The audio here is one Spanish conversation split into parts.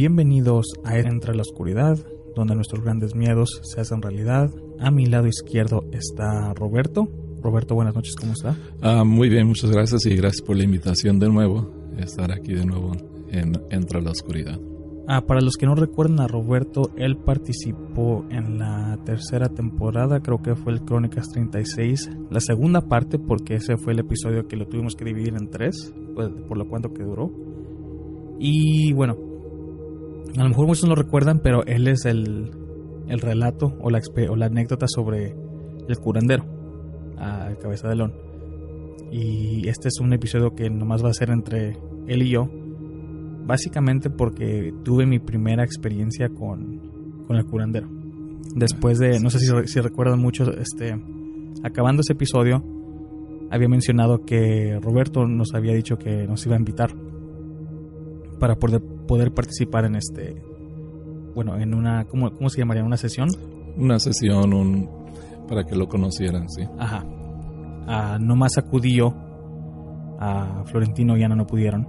Bienvenidos a Entre la Oscuridad, donde nuestros grandes miedos se hacen realidad. A mi lado izquierdo está Roberto. Roberto, buenas noches, ¿cómo está? Ah, muy bien, muchas gracias y gracias por la invitación de nuevo, estar aquí de nuevo en Entre la Oscuridad. Ah, para los que no recuerdan a Roberto, él participó en la tercera temporada, creo que fue el Crónicas 36, la segunda parte, porque ese fue el episodio que lo tuvimos que dividir en tres, pues, por lo cuanto que duró. Y bueno, a lo mejor muchos no lo recuerdan, pero él es el, el relato o la, o la anécdota sobre el curandero, a Cabeza de León. Y este es un episodio que nomás va a ser entre él y yo, básicamente porque tuve mi primera experiencia con, con el curandero. Después de, no sé si, si recuerdan mucho, este, acabando ese episodio, había mencionado que Roberto nos había dicho que nos iba a invitar para poder, poder participar en este, bueno, en una, ¿cómo, cómo se llamaría? ¿Una sesión? Una sesión, un, para que lo conocieran, sí. Ajá. Ah, nomás acudí yo, a Florentino y Ana no pudieron.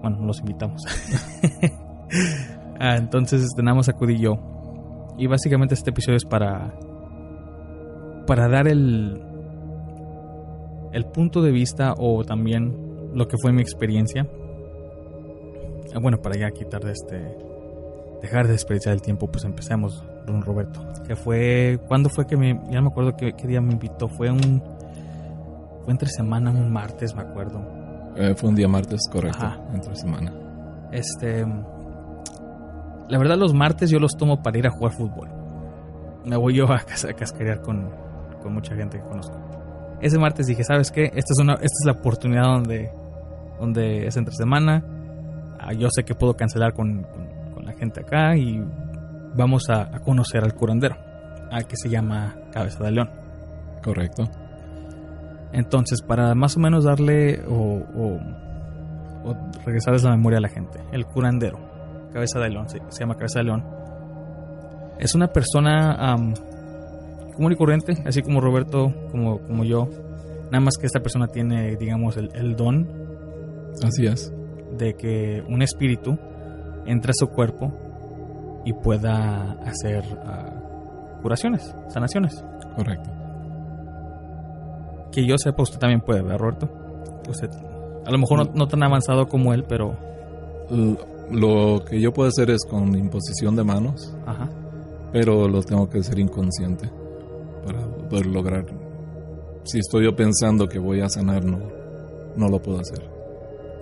Bueno, los invitamos. ah, entonces, este, nada más acudí yo. Y básicamente este episodio es para, para dar el, el punto de vista o también lo que fue mi experiencia bueno, para ya quitar de este. Dejar de desperdiciar el tiempo, pues empecemos, don Roberto. Que fue. ¿Cuándo fue que me.? Ya no me acuerdo qué, día me invitó. Fue un. Fue entre semana, un martes, me acuerdo. Eh, fue un día martes, correcto. Entre semana. Este. La verdad, los martes yo los tomo para ir a jugar fútbol. Me voy yo a, a cascarear con, con mucha gente que conozco. Ese martes dije, ¿sabes qué? Esta es, una, esta es la oportunidad donde, donde es entre semana Ah, yo sé que puedo cancelar con, la gente acá y vamos a, conocer al curandero, al que se llama Cabeza de León. Correcto. Entonces, para más o menos darle o, regresarles la memoria a la gente, el curandero, Cabeza de León, se, llama Cabeza de León, es una persona común y corriente, así como Roberto, como, como yo, nada más que esta persona tiene, digamos, el, el don. Así es de que un espíritu entre a su cuerpo y pueda hacer ah, curaciones, sanaciones. Correcto. Que yo sepa, usted también puede, ¿verdad, Roberto? Usted, a lo mejor no, tan avanzado como él, pero... Lo que yo puedo hacer es con imposición de manos, Ajá. pero lo tengo que hacer inconsciente para poder lograr. Si estoy yo pensando que voy a sanar, no, no lo puedo hacer.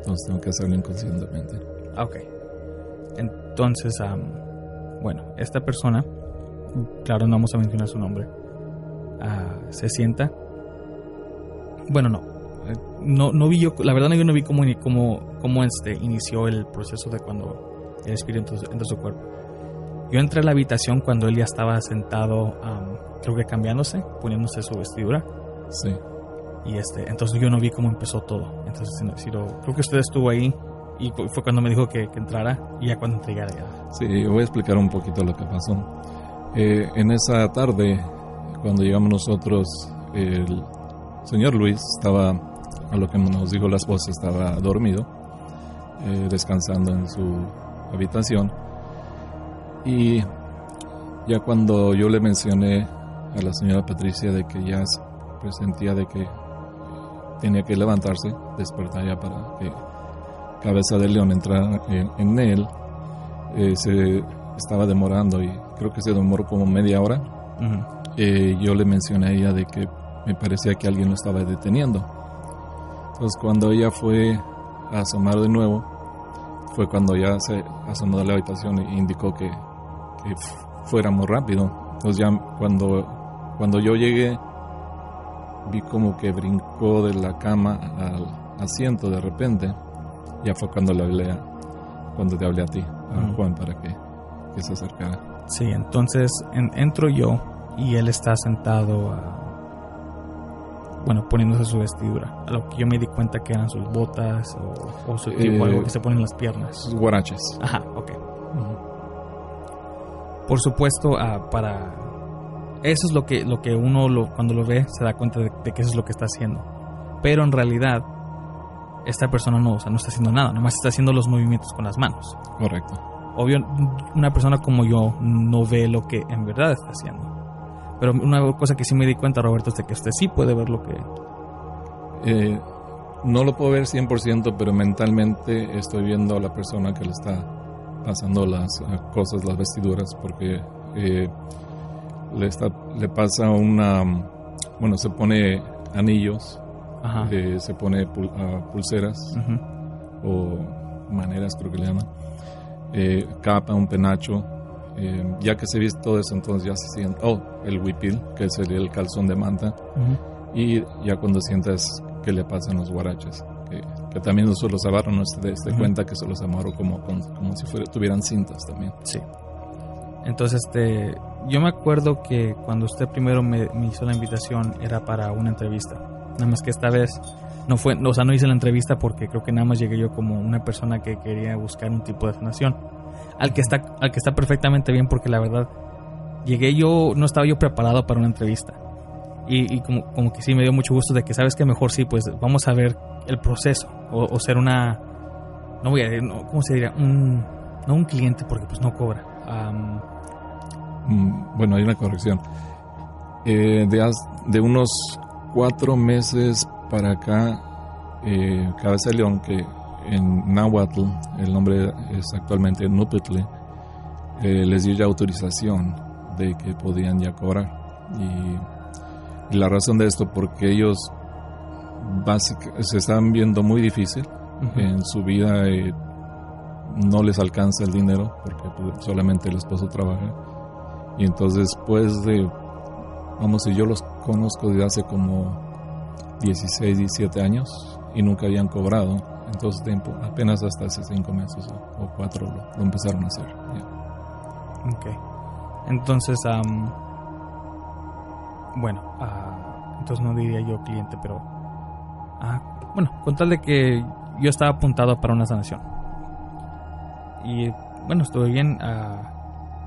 Entonces tengo que hacerlo inconscientemente. Ah, ok. Entonces, bueno, esta persona, claro, no vamos a mencionar su nombre, ah, se sienta. Bueno, no. No, no vi yo, la verdad yo no vi cómo, cómo, cómo este, inició el proceso de cuando el espíritu entra en su cuerpo. Yo entré a la habitación cuando él ya estaba sentado, creo que cambiándose, poniéndose su vestidura. Sí. Y este, entonces yo no vi cómo empezó todo. Entonces, si lo, creo que usted estuvo ahí y fue cuando me dijo que, entrara y ya cuando entré ya, Sí, voy a explicar un poquito lo que pasó. Eh, en esa tarde, cuando llegamos nosotros, el señor Luis estaba, a lo que nos dijo la esposa, estaba dormido, eh, descansando en su habitación. Y ya cuando yo le mencioné a la señora Patricia de que ya presentía de que tenía que levantarse, despertar ya para que Cabeza de León entrara en, él, eh, se estaba demorando y creo que se demoró como media hora. Eh, yo le mencioné a ella de que me parecía que alguien lo estaba deteniendo. Entonces cuando ella fue a asomar de nuevo, fue cuando ya se asomó de la habitación e indicó que, que fuéramos rápido. Entonces ya cuando, cuando yo llegué, vi como que brincó de la cama al asiento de repente. Ya fue cuando le hablé a, cuando te hablé a ti, a Juan, para que, que, se acercara. Sí, entonces entro yo y él está sentado, bueno, poniéndose su vestidura. A lo que yo me di cuenta que eran sus botas o, su tipo, algo que se pone en las piernas. Sus guaraches. Ajá, ok. Por supuesto, ah, para eso es lo que, lo que uno lo, cuando lo ve se da cuenta de, que eso es lo que está haciendo. Pero en realidad, esta persona no, o sea, no está haciendo nada, nomás está haciendo los movimientos con las manos. Correcto. Obvio, una persona como yo no ve lo que en verdad está haciendo. Pero una cosa que sí me di cuenta, Roberto, es de que usted sí puede ver lo que... Eh, no lo puedo ver 100%, pero mentalmente estoy viendo a la persona que le está pasando las eh, cosas, las vestiduras, porque eh, le, está, le pasa una, bueno, se pone anillos, eh, se pone ah, pulseras o maneras, creo que le llaman, eh, capa, un penacho. Eh, ya que se viste todo eso, entonces ya se siente, oh, el huipil, que sería el calzón de manta, y ya cuando sientas que le pasan los guaraches, que, que también los amarro, no se dé cuenta que se los amarro como, como si fuera, tuvieran cintas también. Sí. Entonces, este, yo me acuerdo que cuando usted primero me, hizo la invitación era para una entrevista. Nada más que esta vez no fue, o sea, no hice la entrevista porque creo que nada más llegué yo como una persona que quería buscar un tipo de sanación. Al que está, al que está perfectamente bien porque la verdad llegué yo, no estaba yo preparado para una entrevista. Y, como, como, que sí me dio mucho gusto de que sabes que mejor sí, pues vamos a ver el proceso o, ser una, no voy a decir, ¿cómo se diría? Un, no un cliente porque pues no cobra. Mm, bueno, hay una corrección. Eh, de, de, unos cuatro meses para acá, eh, Cabeza de León, que en Nahuatl, el nombre es actualmente Nupetle, eh, les dio ya autorización de que podían ya cobrar. Y, la razón de esto, porque ellos se están viendo muy difícil en su vida, no les alcanza el dinero, porque solamente el esposo trabaja y entonces después de, vamos, si yo los conozco desde hace como 16, 17 años y nunca habían cobrado, entonces tiempo, apenas hasta hace 5 meses o 4 lo, empezaron a hacer. Ok. Entonces, bueno, uh, entonces no diría yo cliente, pero... Uh, bueno, con tal de que yo estaba apuntado para una sanación. Y bueno, estuve bien. Uh,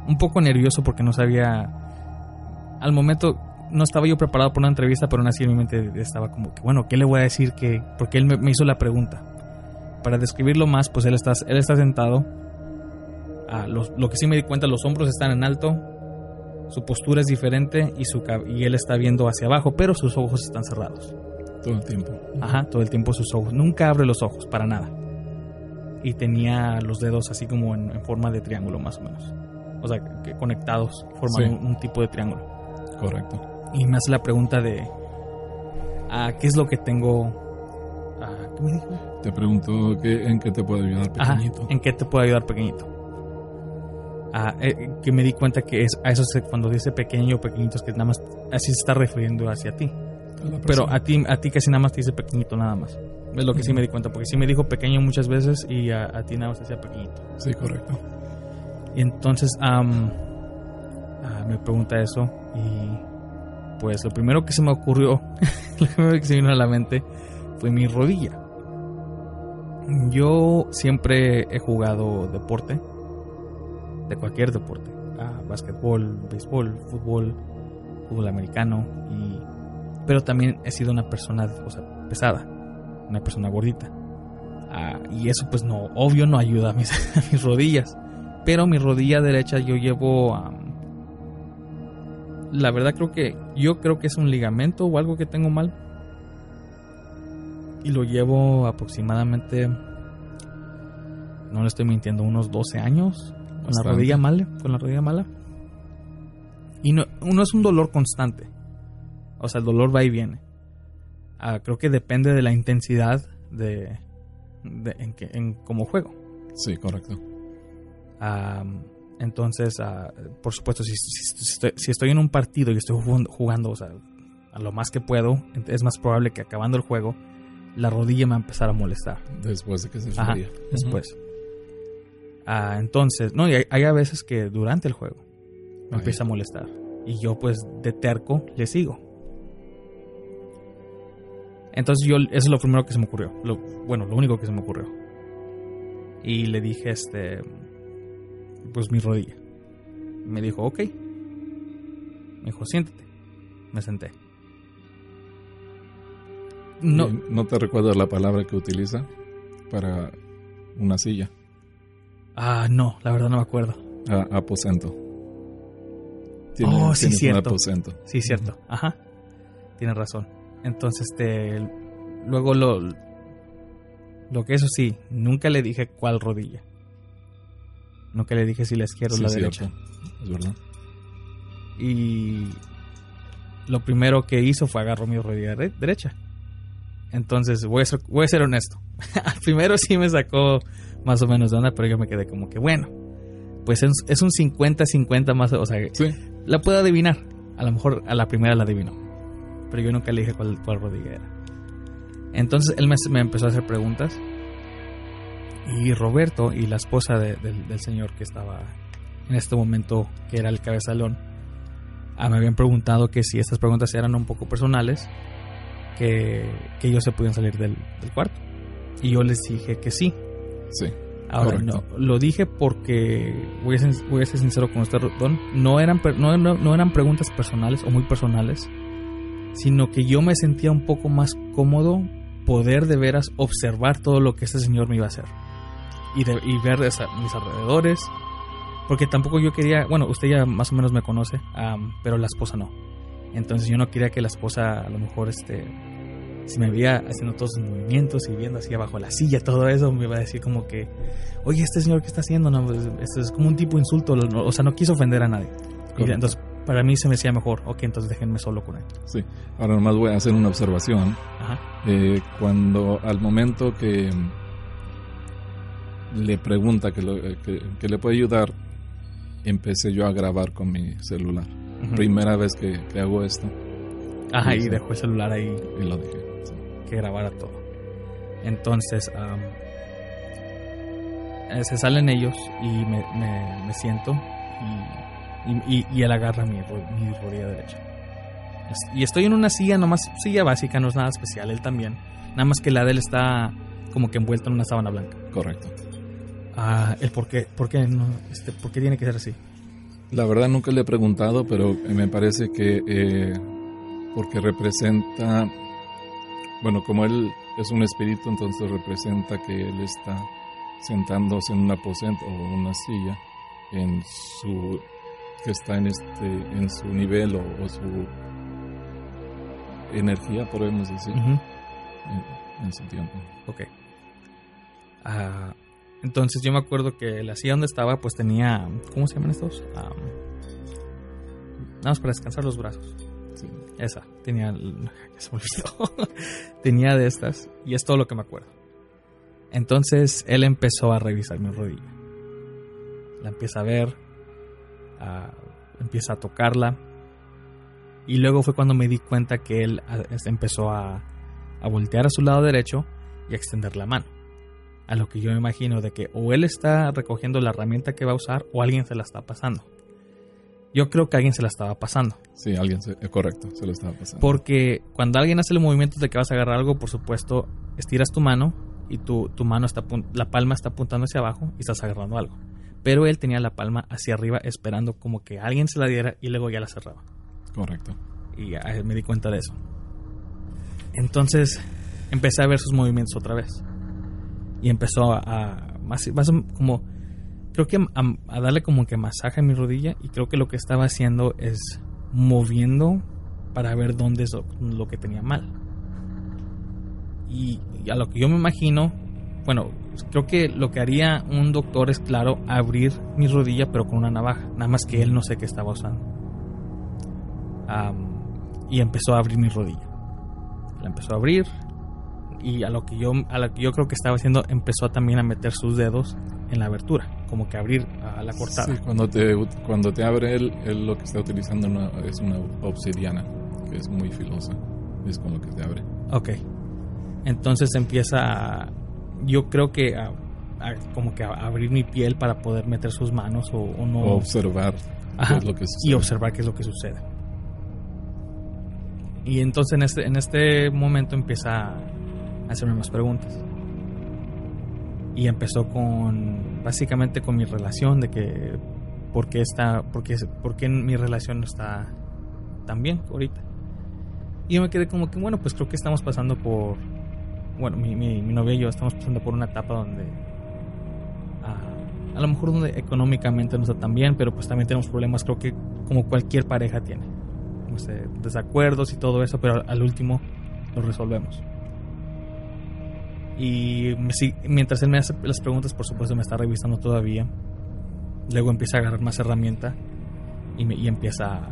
un poco nervioso porque no sabía. Al momento no estaba yo preparado para una entrevista, pero aún así en mi mente estaba como que, bueno, ¿qué le voy a decir? que Porque él me, hizo la pregunta. Para describirlo más, pues él está, él está sentado. Ah, lo que sí me di cuenta, los hombros están en alto, su postura es diferente y, su, y él está viendo hacia abajo, pero sus ojos están cerrados. Todo el tiempo. Ajá, todo el tiempo sus ojos. Nunca abre los ojos, para nada. Y tenía los dedos así como en forma de triángulo, más o menos o sea, que conectados forman un, tipo de triángulo. Correcto. Y me hace la pregunta de, ah, ¿qué es lo que tengo? Ah, ¿Qué me dijo? Te pregunto en qué te puede ayudar pequeñito. ¿En qué te puede ayudar pequeñito? Ah, eh, que me di cuenta que es a eso cuando dice pequeño o pequeñitos que nada más así se está refiriendo hacia ti. Pero a ti a ti casi nada más te dice pequeñito nada más. Es lo que sí me di cuenta, porque sí me dijo pequeño muchas veces y a, a ti nada más decía pequeñito. Sí, correcto. Entonces ah, me pregunta eso y pues lo primero que se me ocurrió, lo primero que se vino a la mente fue mi rodilla. Yo siempre he jugado deporte, de cualquier deporte, ah, básquetbol, béisbol, fútbol, fútbol americano, y, pero también he sido una persona pesada, una persona gordita. Ah, y eso pues no, obvio no ayuda a mis, a mis rodillas. Pero mi rodilla derecha yo llevo... am, la verdad creo que... Yo creo que es un ligamento o algo que tengo mal. Y lo llevo aproximadamente... No le estoy mintiendo, unos 12 años. Con la rodilla mala. Con la rodilla mala. Y no, no es un dolor constante. O sea, el dolor va y viene. Ah, creo que depende de la intensidad de, de- en, que, en cómo juego. Sí, correcto. Ah, entonces, ah, por supuesto, si, si- si estoy, si estoy en un partido y estoy jugando, jugando, o sea, a lo más que puedo, es más probable que acabando el juego, la rodilla me va a empezar a molestar. Después de que se Ajá, después. Ah, entonces, no, y hay, hay a veces que durante el juego me empieza a molestar. Y yo, pues, de terco, le sigo. Entonces, yo, eso es lo primero que se me ocurrió. Lo, bueno, lo único que se me ocurrió. Y le dije, este, pues mi rodilla. Me dijo, ok. Me dijo, siéntate. Me senté. No, ¿No te recuerdas la palabra que utiliza para una silla? ah, no, la verdad no me acuerdo. Ah, aposento. Oh, sí, un cierto. aposento. Sí, cierto. Ajá. Tienes razón. Entonces, este. Luego lo. Lo que eso sí, nunca le dije cuál rodilla. Nunca le dije si la izquierda Sí, o la derecha. Es verdad. Y. Lo primero que hizo fue agarró mi rodilla dere- derecha. Entonces, voy a ser, voy a ser honesto. Al primero sí me sacó más o menos de onda, pero yo me quedé como que, bueno. Pues es, un 50-50 más. O sea, Sí, la puedo adivinar. A lo mejor a la primera la adivino. Pero yo nunca le dije cuál, cuál rodilla era. Entonces él me, me empezó a hacer preguntas. Y Roberto y la esposa de- del, del señor que estaba en este momento, que era el cabezalón, ah, me habían preguntado que si estas preguntas eran un poco personales, que, que ellos se podían salir del, del cuarto. Y yo les dije que sí. sí. Ahora, Correcto. no, lo dije porque, voy a, ser, voy a ser sincero con usted, Don, no eran, no, no- no eran preguntas personales o muy personales, sino que yo me sentía un poco más cómodo poder de veras observar todo lo que este señor me iba a hacer. Y, de- y ver esa- mis alrededores, porque tampoco yo quería, bueno, usted ya más o menos me conoce, am, pero la esposa no. Entonces yo no quería que la esposa a lo mejor este si me veía haciendo todos sus movimientos y viendo así abajo la silla, todo eso, me iba a decir como que, oye, este señor, ¿qué está haciendo? No, pues, esto es como un tipo de insulto, no- o sea, no quiso ofender a nadie. Y entonces, para mí se me decía mejor, ok, entonces déjenme solo con él. Sí. Ahora nomás voy a hacer una observación. Ajá. Eh, cuando al momento que le pregunta que, lo- que, que le puede ayudar, empecé yo a grabar con mi celular. Primera vez que, que hago esto Ajá, y dejó el celular ahí y lo dejé. sí. que grabara todo. Entonces, eh, se salen ellos y me, me- me siento y, y- él agarra mi, mi rodilla derecha. Y estoy en una silla, nomás silla básica, no es nada especial, él también. Nada más que la de él está como que envuelta en una sábana blanca. Correcto. Ah, el por qué, por qué, no, este, por qué tiene que ser así. La verdad nunca le he preguntado, pero me parece que eh, porque representa, bueno, como él es un espíritu, entonces representa que él está sentándose en un aposento o una silla en su que está en este en su nivel o, o su energía, podemos decir, en, en su tiempo. Ok. Ah, entonces yo me acuerdo que la silla donde estaba pues tenía, ¿cómo se llaman estos? Ah, nada más para descansar los brazos. Sí. Esa, tenía, ya se me olvidó. tenía de estas y es todo lo que me acuerdo. Entonces él empezó a revisar mi rodilla. La empieza a ver, empieza a tocarla y luego fue cuando me di cuenta que él ah, empezó a, a voltear a su lado derecho y a extender la mano. A lo que yo me imagino de que o él está recogiendo la herramienta que va a usar o alguien se la está pasando. Yo creo que alguien se la estaba pasando. Sí, alguien, se, eh, correcto, se lo estaba pasando. Porque cuando alguien hace el movimiento de que vas a agarrar algo, por supuesto, estiras tu mano y tu, tu mano está la palma está apuntando hacia abajo y estás agarrando algo. Pero él tenía la palma hacia arriba esperando como que alguien se la diera y luego ya la cerraba. Correcto. Y ya me di cuenta de eso. Entonces empecé a ver sus movimientos otra vez. Y empezó a... más, como... Creo que a, darle como que masaje a mi rodilla y creo que lo que estaba haciendo es moviendo para ver dónde es lo, que tenía mal. Y, y a lo que yo me imagino, bueno, creo que lo que haría un doctor es, claro, abrir mi rodilla pero con una navaja, nada más que él no sé qué estaba usando. Y empezó a abrir mi rodilla. La empezó a abrir y a lo que yo a lo que yo creo que estaba haciendo empezó también a meter sus dedos en la abertura, como que abrir a la cortada. Sí, cuando te, cuando te abre él, él lo que está utilizando una- es una obsidiana, que es muy filosa. Es con lo que te abre. Ok. Entonces empieza a, yo creo que a, a- como que a abrir mi piel para poder meter sus manos o, o no O observar Ajá, qué es lo que y sucede. observar qué es lo que sucede. Y entonces en este, en este momento empieza hacerme más preguntas. Y empezó con, básicamente con mi relación, de que, ¿por qué, está, por mi relación no está tan bien ahorita? Y yo me quedé como que, bueno, pues creo que estamos pasando por, bueno, mi, mi, mi novia y yo estamos pasando por una etapa donde ah, a lo mejor donde económicamente no está tan bien, pero pues también tenemos problemas, creo que como cualquier pareja tiene. Desacuerdos y todo eso, pero al, último lo resolvemos. Y mientras él me hace las preguntas, por supuesto me está revisando todavía. Luego empieza a agarrar más herramienta y, me- y empieza a,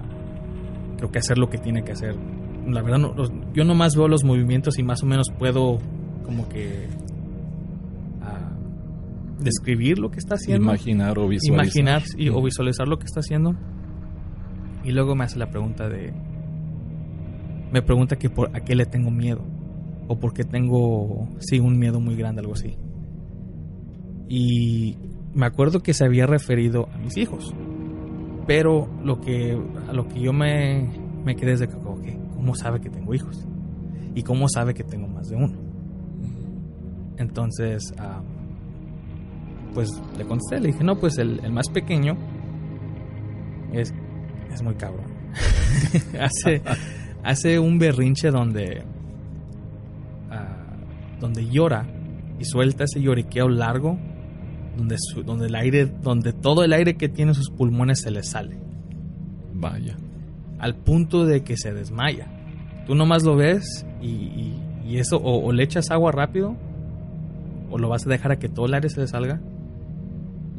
creo que a hacer lo que tiene que hacer. La verdad, no, yo nomás veo los movimientos y más o menos puedo como que ah, describir lo que está haciendo Imaginar o visualizar. imaginar y- o visualizar lo que está haciendo. Y luego me hace la pregunta de. Me pregunta que por a qué le tengo miedo. O por qué tengo, sí, un miedo muy grande, algo así. Y me acuerdo que se había referido a mis hijos. Pero lo que, a lo que yo me, me quedé es de que, ¿cómo sabe que tengo hijos? ¿Y cómo sabe que tengo más de uno? Entonces, ah, pues le contesté, le dije, no, pues el, el más pequeño es, es muy cabrón. hace, hace un berrinche donde, donde llora y suelta ese lloriqueo largo, donde, su- donde el aire, donde todo el aire que tiene en sus pulmones se le sale, Vaya. al punto de que se desmaya. Tú nomás lo ves y, y- y eso, o, o le echas agua rápido, o lo vas a dejar a que todo el aire se le salga,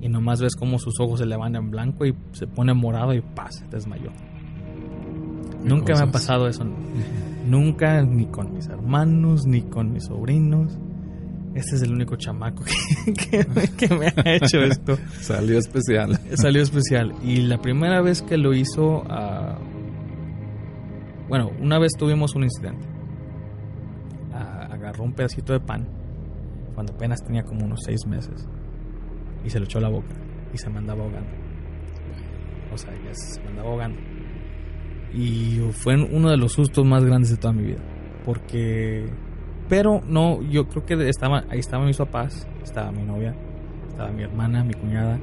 y nomás ves como sus ojos se le van en blanco y se pone morado y ¡paz! se desmayó. Nunca me ha pasado eso. Nunca, ni con mis hermanos, ni con mis sobrinos. Este es el único chamaco que, que me- que me ha hecho esto. Salió especial. Salió especial. Y la primera vez que lo hizo, ah, bueno, una vez tuvimos un incidente. Ah, agarró un pedacito de pan cuando apenas tenía como unos seis meses y se lo echó a la boca y se me andaba ahogando. O sea, ya se me andaba ahogando. Y fue uno de los sustos más grandes de toda mi vida. Porque... Pero no, yo creo que estaba, ahí estaban mis papás, estaba mi novia, estaba mi hermana, mi cuñada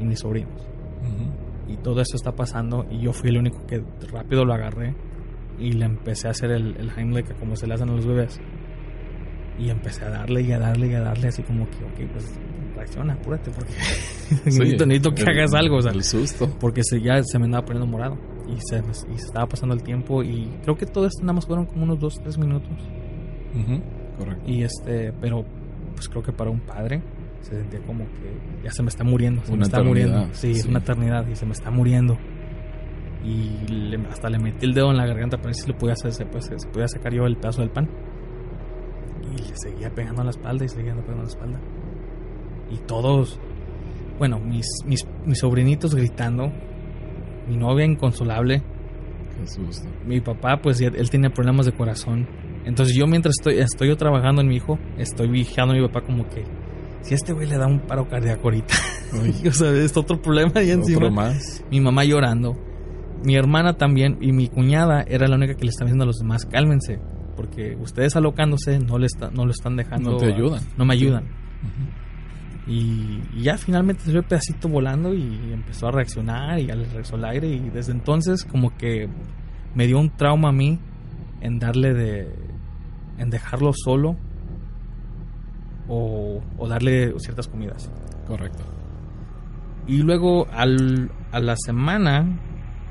y mis sobrinos. Ujú. Y todo esto está pasando y yo fui el único que rápido lo agarré y le empecé a hacer el, el Heimlich como se le hacen a los bebés. Y empecé a darle y a darle y a darle así como que, ok, pues reacciona, apúrate porque Sí, necesito, necesito que el- hagas algo. O sea, El susto. porque se, ya se me andaba poniendo morado y se, y se estaba pasando el tiempo y creo que todo esto nada más fueron como unos 2, 3 minutos. Ujú. Correcto. Y este, pero pues creo que para un padre se sentía como que ya se me está muriendo, se Una me está eternidad, muriendo. Sí, es sí. una eternidad y se me está muriendo. Y le- hasta le metí el dedo en la garganta para ver si lo podía hacer, se, pues, se podía sacar yo el pedazo del pan. Y le seguía pegando a la espalda y seguía pegando a la espalda. Y todos, bueno, mis, mis, mis sobrinitos gritando, mi novia inconsolable, Qué susto. mi papá, pues él tiene problemas de corazón. Entonces yo mientras estoy, estoy yo trabajando en mi hijo, estoy vigiando a mi papá como que si este güey le da un paro cardíaco ahorita, o sea, es otro problema ahí encima. Otro más. Mi mamá llorando, mi hermana también y mi cuñada era la única que le estaba diciendo a los demás, cálmense, porque ustedes alocándose no le está- no lo están dejando. No te a- ayudan. no me ayudan. Ujú. Y, y ya finalmente salió el pedacito volando y empezó a reaccionar y ya le regresó el aire y desde entonces como que me dio un trauma a mí en darle de en dejarlo solo o, o darle ciertas comidas. Correcto. Y luego al, a la semana,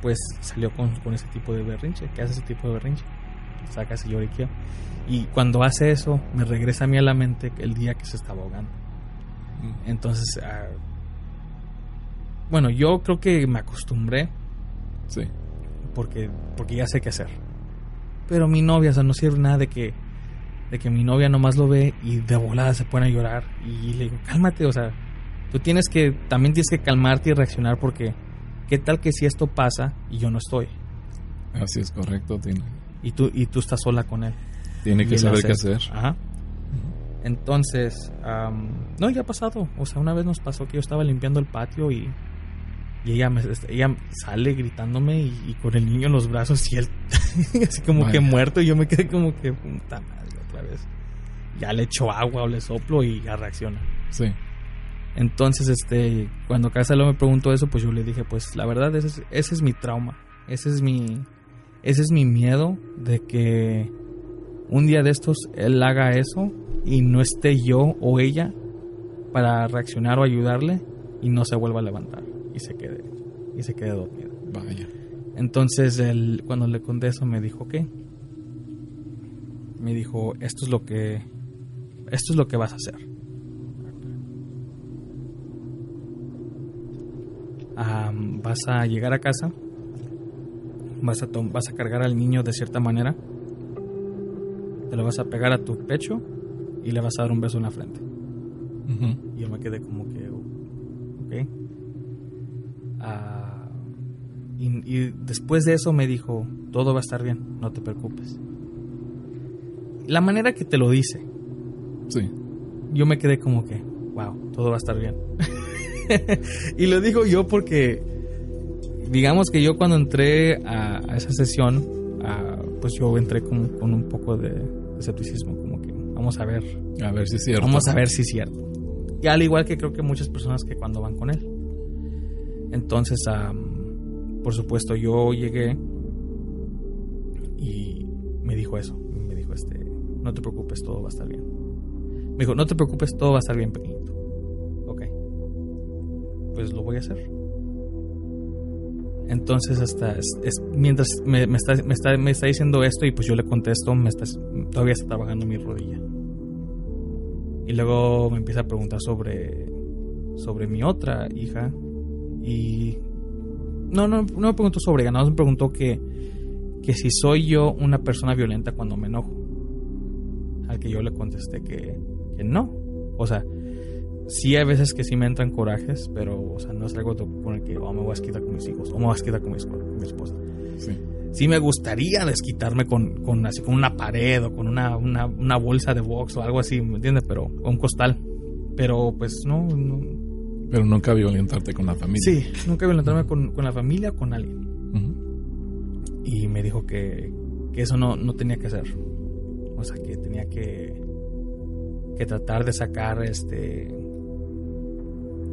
pues salió con, con ese tipo de berrinche, que hace ese tipo de berrinche. Saca ese lloriqueo. Y cuando hace eso, me regresa a mí a la mente el día que se estaba ahogando. Entonces, ah, bueno, yo creo que me acostumbré Sí. porque, porque ya sé qué hacer. Pero mi novia, o sea, no sirve nada de que, de que mi novia nomás lo ve y de volada se pone a llorar. Y le digo, cálmate, o sea, tú tienes que, también tienes que calmarte y reaccionar porque, ¿qué tal que si esto pasa y yo no estoy? Así es correcto. Tiene, Y tú, y tú estás sola con él. tiene que saber qué hacer. Ajá. Entonces, am, no, ya ha pasado. O sea, una vez nos pasó que yo estaba limpiando el patio y, y ella, me, este, ella sale gritándome y, y con el niño en los brazos y él así como Vaya. que muerto. Y yo me quedé como que, puta madre, otra vez. Ya le echo agua o le soplo y ya reacciona. Sí. Entonces, este, cuando Casalo me preguntó eso, pues yo le dije, pues la verdad, ese es, ese es mi trauma. Ese es mi, ese es mi miedo de que un día de estos él haga eso y no esté yo o ella para reaccionar o ayudarle y no se vuelva a levantar y se quede, y se quede dormido. Vaya. Entonces, él, cuando le conté eso, me dijo, ¿qué? Me dijo, esto es lo que, esto es lo que vas a hacer. Vas a llegar a casa, vas a, vas a cargar al niño de cierta manera, te lo vas a pegar a tu pecho y le vas a dar un beso en la frente. Ujú. Y yo me quedé como que, ok. Ah, y, y después de eso me dijo, todo va a estar bien, no te preocupes. La manera que te lo dice, Sí. yo me quedé como que, wow, todo va a estar bien. y lo digo yo porque, digamos que yo cuando entré a, a esa sesión, ah, pues yo entré con, con un poco de escepticismo, vamos a ver A ver si es cierto. Vamos a ver si es cierto. Y al igual que creo que muchas personas que cuando van con él. Entonces, am, por supuesto, yo llegué y me dijo eso. Me dijo, este, no te preocupes, todo va a estar bien. Me dijo, no te preocupes, todo va a estar bien, pequeñito. Ok. Pues lo voy a hacer. Entonces, hasta es- es- mientras me, me está, me, está, me está diciendo esto y pues yo le contesto, me está, todavía está trabajando mi rodilla. Y luego me empieza a preguntar sobre, sobre mi otra hija. Y. No, no, no me preguntó sobre ella, más me preguntó que, que si soy yo una persona violenta cuando me enojo. Al que yo le contesté que, que no. O sea, sí hay veces que sí me entran corajes, pero o sea, no es algo con el que oh, me voy a desquitar con mis hijos o me voy a desquitar con mi, con mi esposa Sí. Sí me gustaría desquitarme con, con así con una pared o con una, una, una bolsa de box o algo así, ¿me entiendes? Pero un costal. Pero pues no, no. Pero nunca violentarte con la familia. Sí, nunca violentarme con, con la familia o con alguien. Y me dijo que, que eso no, no tenía que hacer. O sea, que tenía que, que tratar de sacar este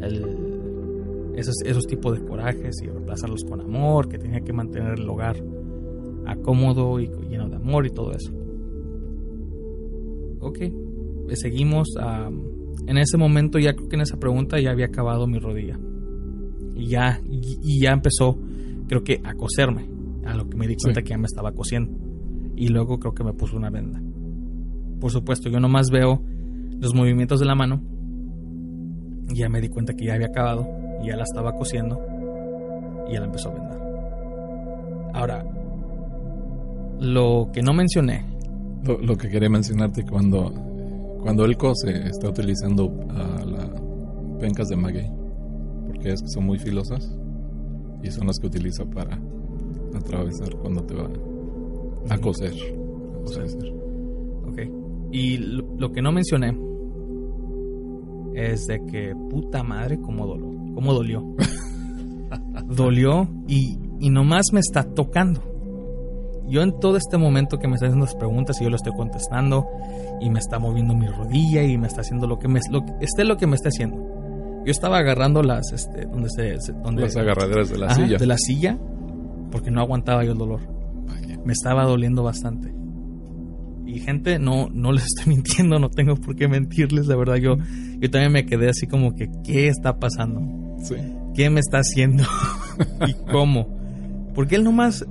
el, esos, esos tipos de corajes y reemplazarlos con amor, que tenía que mantener el hogar acómodo y lleno de amor y todo eso. Ok, eh, seguimos. a en ese momento, ya creo que en esa pregunta ya había acabado mi rodilla. Y ya, y, y ya empezó, creo que, a coserme. A lo que me di cuenta Sí. que ya me estaba cosiendo. Y luego creo que me puso una venda. Por supuesto, yo nomás veo los movimientos de la mano. Y ya me di cuenta que ya había acabado. Y ya la estaba cosiendo. Y ya la empezó a vendar. Ahora, lo que no mencioné. Lo, lo que quería mencionarte cuando cuando él cose está utilizando las pencas de maguey porque es que son muy filosas y son las que utiliza para atravesar cuando te va a coser. a. Ok. Y lo, lo que no mencioné es de que puta madre, cómo dolió. Cómo dolió. dolió y, y nomás me está tocando. Yo en todo este momento que me está haciendo las preguntas y yo lo estoy contestando y me está moviendo mi rodilla y me está haciendo lo que me lo, esté lo que me esté haciendo. Yo estaba agarrando las este donde se, se- donde Las agarraderas de la Ajá, silla. de la silla porque no aguantaba yo el dolor Vaya. me estaba doliendo bastante. Y gente, no, no les estoy mintiendo, no tengo por qué mentirles, la verdad yo, yo también me quedé así como que, ¿qué está pasando? Sí. qué me está haciendo y cómo. Porque él nomás,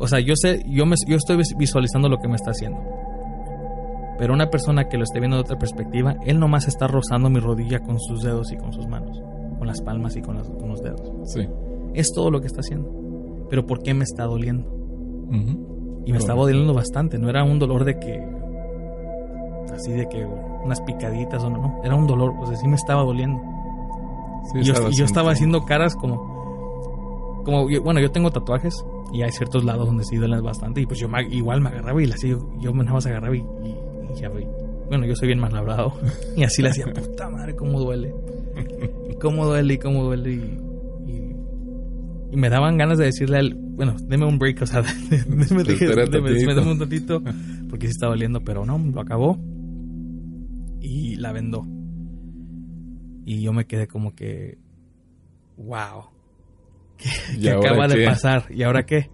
o sea, yo sé, yo, me, yo estoy visualizando lo que me está haciendo. Pero una persona que lo esté viendo de otra perspectiva, él nomás está rozando mi rodilla con sus dedos y con sus manos, con las palmas y con, los dedos. Sí. Es todo lo que está haciendo. Pero ¿por qué me está doliendo? Y me estaba doliendo bastante, no era un dolor de que, así de que unas picaditas o no, no, era un dolor, o sea, sí me estaba doliendo. y yo, estaba haciendo caras como, como, bueno, yo tengo tatuajes y hay ciertos lados donde sí duelen bastante y pues yo igual me agarraba y le hacía, yo me nada más agarraba y, ya, bueno, yo soy bien más labrado y así le hacía, puta madre, cómo duele, y cómo duele y cómo duele y, y, me daban ganas de decirle a él, bueno, deme un break, o sea, deme, deme un tantito porque sí estaba doliendo, pero no, lo acabó y la vendó. Y yo me quedé como que, wow, ¿qué, acaba de pasar? ¿Y ahora qué?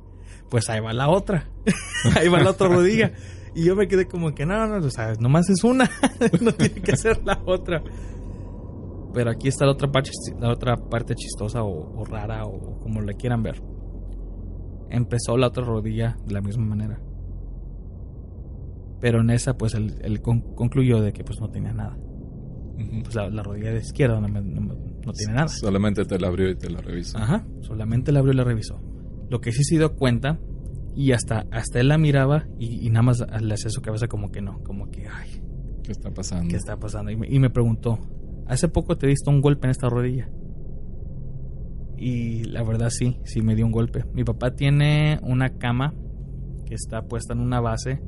Pues ahí va la otra, ahí va la otra rodilla. Y yo me quedé como que, no, no, no, o sea, nomás es una, no tiene que ser la otra. Pero aquí está la otra parte, la otra parte chistosa o, rara o como le quieran ver. Empezó la otra rodilla de la misma manera. Pero en esa, pues él, concluyó de que pues no tenía nada. Pues la, rodilla de izquierda no, tiene nada. Solamente te la abrió y te la revisó. Ajá, solamente la abrió y la revisó. Lo que sí se dio cuenta, y hasta, hasta él la miraba y, nada más le hacía su cabeza como que no, como que, ay. ¿Qué está pasando? ¿Qué está pasando? Y me, y me preguntó, hace poco te visto un golpe en esta rodilla. Y la verdad sí, sí me dio un golpe. Mi papá tiene una cama que está puesta en una base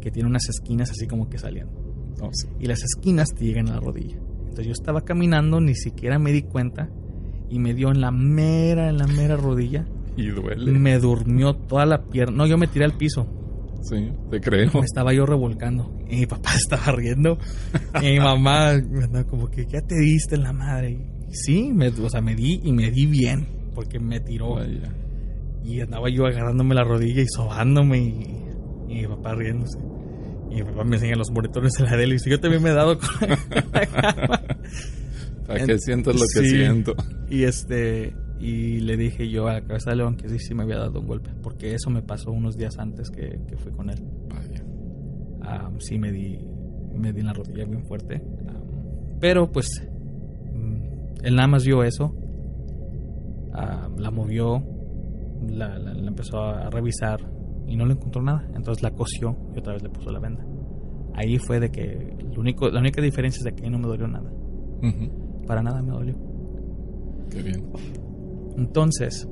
que tiene unas esquinas así como que saliendo. Oh, y las esquinas te llegan a la rodilla. Entonces yo estaba caminando, ni siquiera me di cuenta y me dio en la mera, en la mera rodilla. Y duele. Me durmió toda la pierna. No, yo me tiré al piso. Sí, te creo. Me estaba yo revolcando. Y mi papá estaba riendo. y mi mamá como que ya te diste en la madre. Y sí, me, o sea, me di y me di bien. Porque me tiró. Y andaba yo agarrándome la rodilla y sobándome y, y mi papá riéndose. Y mi papá me enseña los moretones de la y Yo también me he dado con Para que sientas lo que siento. Y este y le dije yo a la cabeza de león que sí, sí me había dado un golpe, porque eso me pasó unos días antes que, que fui con él. Vaya. sí me di, me di en la rodilla bien fuerte. pero pues mm, él nada más vio eso, la movió, la, la, empezó a revisar y no le encontró nada. Entonces la cosió y otra vez le puso la venda. Ahí fue de que lo único, la única diferencia es de que ahí no me dolió nada. Para nada me dolió. Qué bien. Entonces,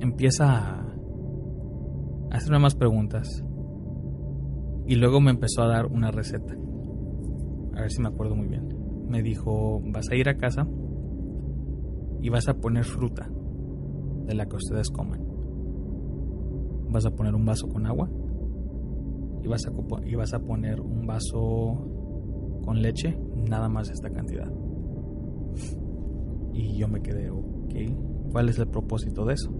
empieza a hacerme más preguntas. Y luego me empezó a dar una receta. A ver si me acuerdo muy bien. Me dijo, vas a ir a casa y vas a poner fruta de la que ustedes coman. Vas a poner un vaso con agua y vas a, y vas a poner un vaso con leche, nada más esta cantidad. Y yo me quedé, ok, ¿cuál es el propósito de eso?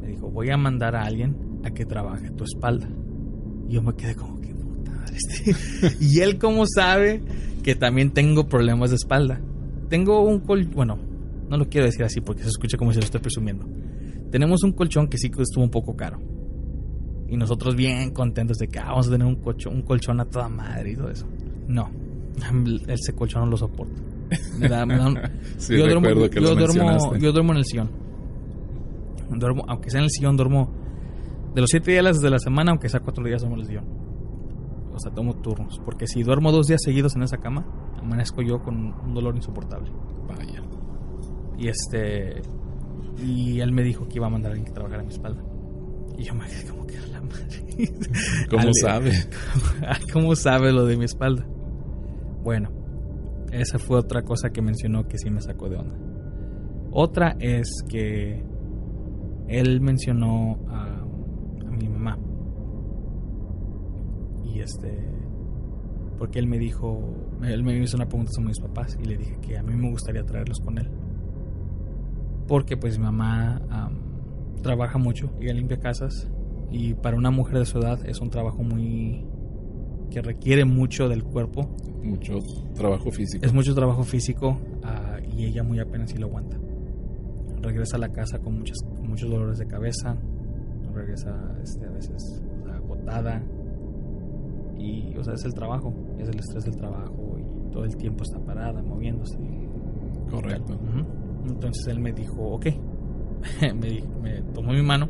Me dijo, voy a mandar a alguien a que trabaje tu espalda. Y yo me quedé como que puta este. y él como sabe que también tengo problemas de espalda. Tengo un col, bueno, no lo quiero decir así porque se escucha como si lo estoy presumiendo. Tenemos un colchón que sí estuvo un poco caro. Y nosotros bien contentos de que ah, vamos a tener un colchón, un colchón a toda madre y todo eso. No, ese colchón no lo soporto. Me da, me da yo, duermo, yo, duermo, yo duermo en el sillón. Duermo, aunque sea en el sillón, duermo de los siete días de la semana, aunque sea cuatro días duermo en el sillón. O sea, tomo turnos. Porque si duermo dos días seguidos en esa cama, amanezco yo con un dolor insoportable. Vaya. Y este. Y él me dijo que iba a mandar a alguien que trabajara en mi espalda. Y yo me quedé como que a la madre. ¿Cómo sabe? ¿Cómo sabe lo de mi espalda? Bueno, esa fue otra cosa que mencionó que sí me sacó de onda. Otra es que él mencionó a, mi mamá. Y este. Porque él me dijo. Él me hizo una pregunta sobre mis papás y le dije que a mí me gustaría traerlos con él porque pues mi mamá trabaja mucho, ella limpia casas y para una mujer de su edad es un trabajo muy que requiere mucho del cuerpo. Mucho trabajo físico. Es mucho trabajo físico ah, y ella muy apenas si lo aguanta. Regresa a la casa con, muchas, con muchos dolores de cabeza, regresa este, a veces agotada y, o sea, es el trabajo, es el estrés del trabajo y todo el tiempo está parada, moviéndose. Correcto. Entonces él me dijo, ok, me, me tomó mi mano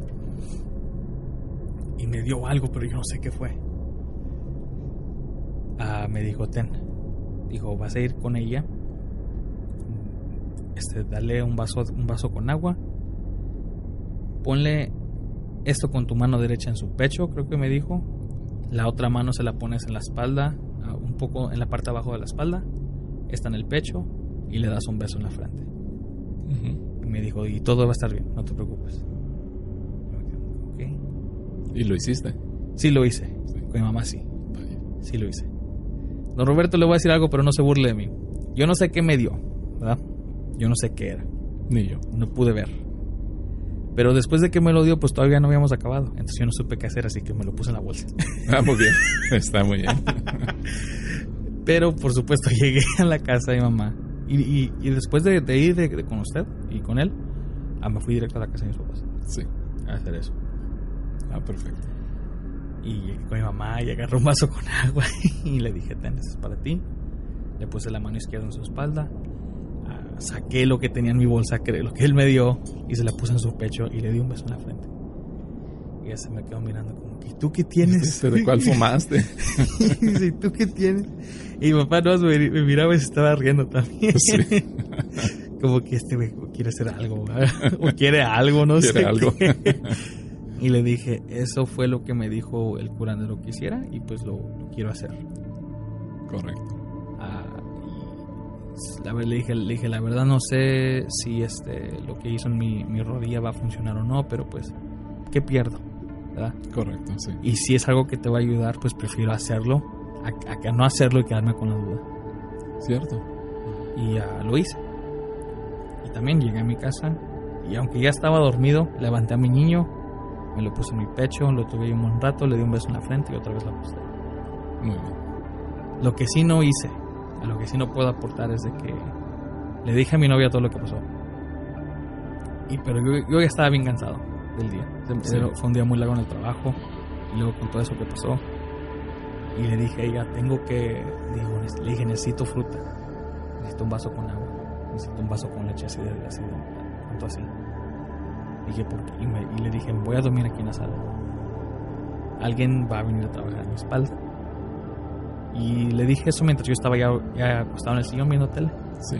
y me dio algo, pero yo no sé qué fue. Ah, me dijo, ten, dijo, vas a ir con ella, este, dale un vaso, un vaso con agua, ponle esto con tu mano derecha en su pecho, creo que me dijo, la otra mano se la pones en la espalda, ah, un poco en la parte abajo de la espalda, está en el pecho y le das un beso en la frente. Y me dijo, y todo va a estar bien, no te preocupes. ¿Y lo hiciste? Sí, lo hice. Con mi mamá sí. Sí lo hice. Don Roberto le voy a decir algo, pero no se burle de mí. Yo no sé qué me dio, ¿verdad? Yo no sé qué era. Ni yo. No pude ver. Pero después de que me lo dio, pues todavía no habíamos acabado. Entonces yo no supe qué hacer, así que me lo puse en la bolsa. Ah, muy bien. Está muy bien. Pero por supuesto llegué a la casa de mi mamá. Y, y, después de, ir con usted y con él, ah, me fui directo a la casa de mis papás. Sí. A hacer eso. Ah, perfecto. Y llegué con mi mamá y agarré un vaso con agua y le dije, ten, esto es para ti. Le puse la mano izquierda en su espalda. Ah, saqué lo que tenía en mi bolsa, lo que él me dio, y se la puse en su pecho y le di un beso en la frente. Y ella se me quedó mirando como, ¿y tú qué tienes? ¿De cuál fumaste? ¿y tú qué tienes? Y mi papá no me, miraba y se estaba riendo también. como que este güey quiere hacer algo, o quiere algo, no ¿Quiere sé. algo. Y le dije, eso fue lo que me dijo el curandero que hiciera y pues lo, quiero hacer. Correcto. Ah, la, le, dije, le dije, la verdad no sé si este, lo que hizo en mi, mi rodilla va a funcionar o no, pero pues, ¿qué pierdo? ¿verdad? Correcto, sí. Y si es algo que te va a ayudar, pues prefiero hacerlo a, a no hacerlo y quedarme con la duda. Cierto. Y ya lo hice. Y también llegué a mi casa y aunque ya estaba dormido, levanté a mi niño, me lo puse en mi pecho, lo tuve un buen rato, le di un beso en la frente y otra vez la puse. Muy bien. Lo que sí no hice, a lo que sí no puedo aportar es de que le dije a mi novia todo lo que pasó. Y pero yo, ya estaba bien cansado del día. Fue un día muy largo en el trabajo y luego con todo eso que pasó. Y le dije a ella, tengo que, digo, le dije, necesito fruta, necesito un vaso con agua, necesito un vaso con leche así de, así de, tanto así. Dije, Y, le dije, voy a dormir aquí en la sala. Alguien va a venir a trabajar en mi espalda. Y le dije eso mientras yo estaba ya, ya acostado en el sillón viendo tele. Sí.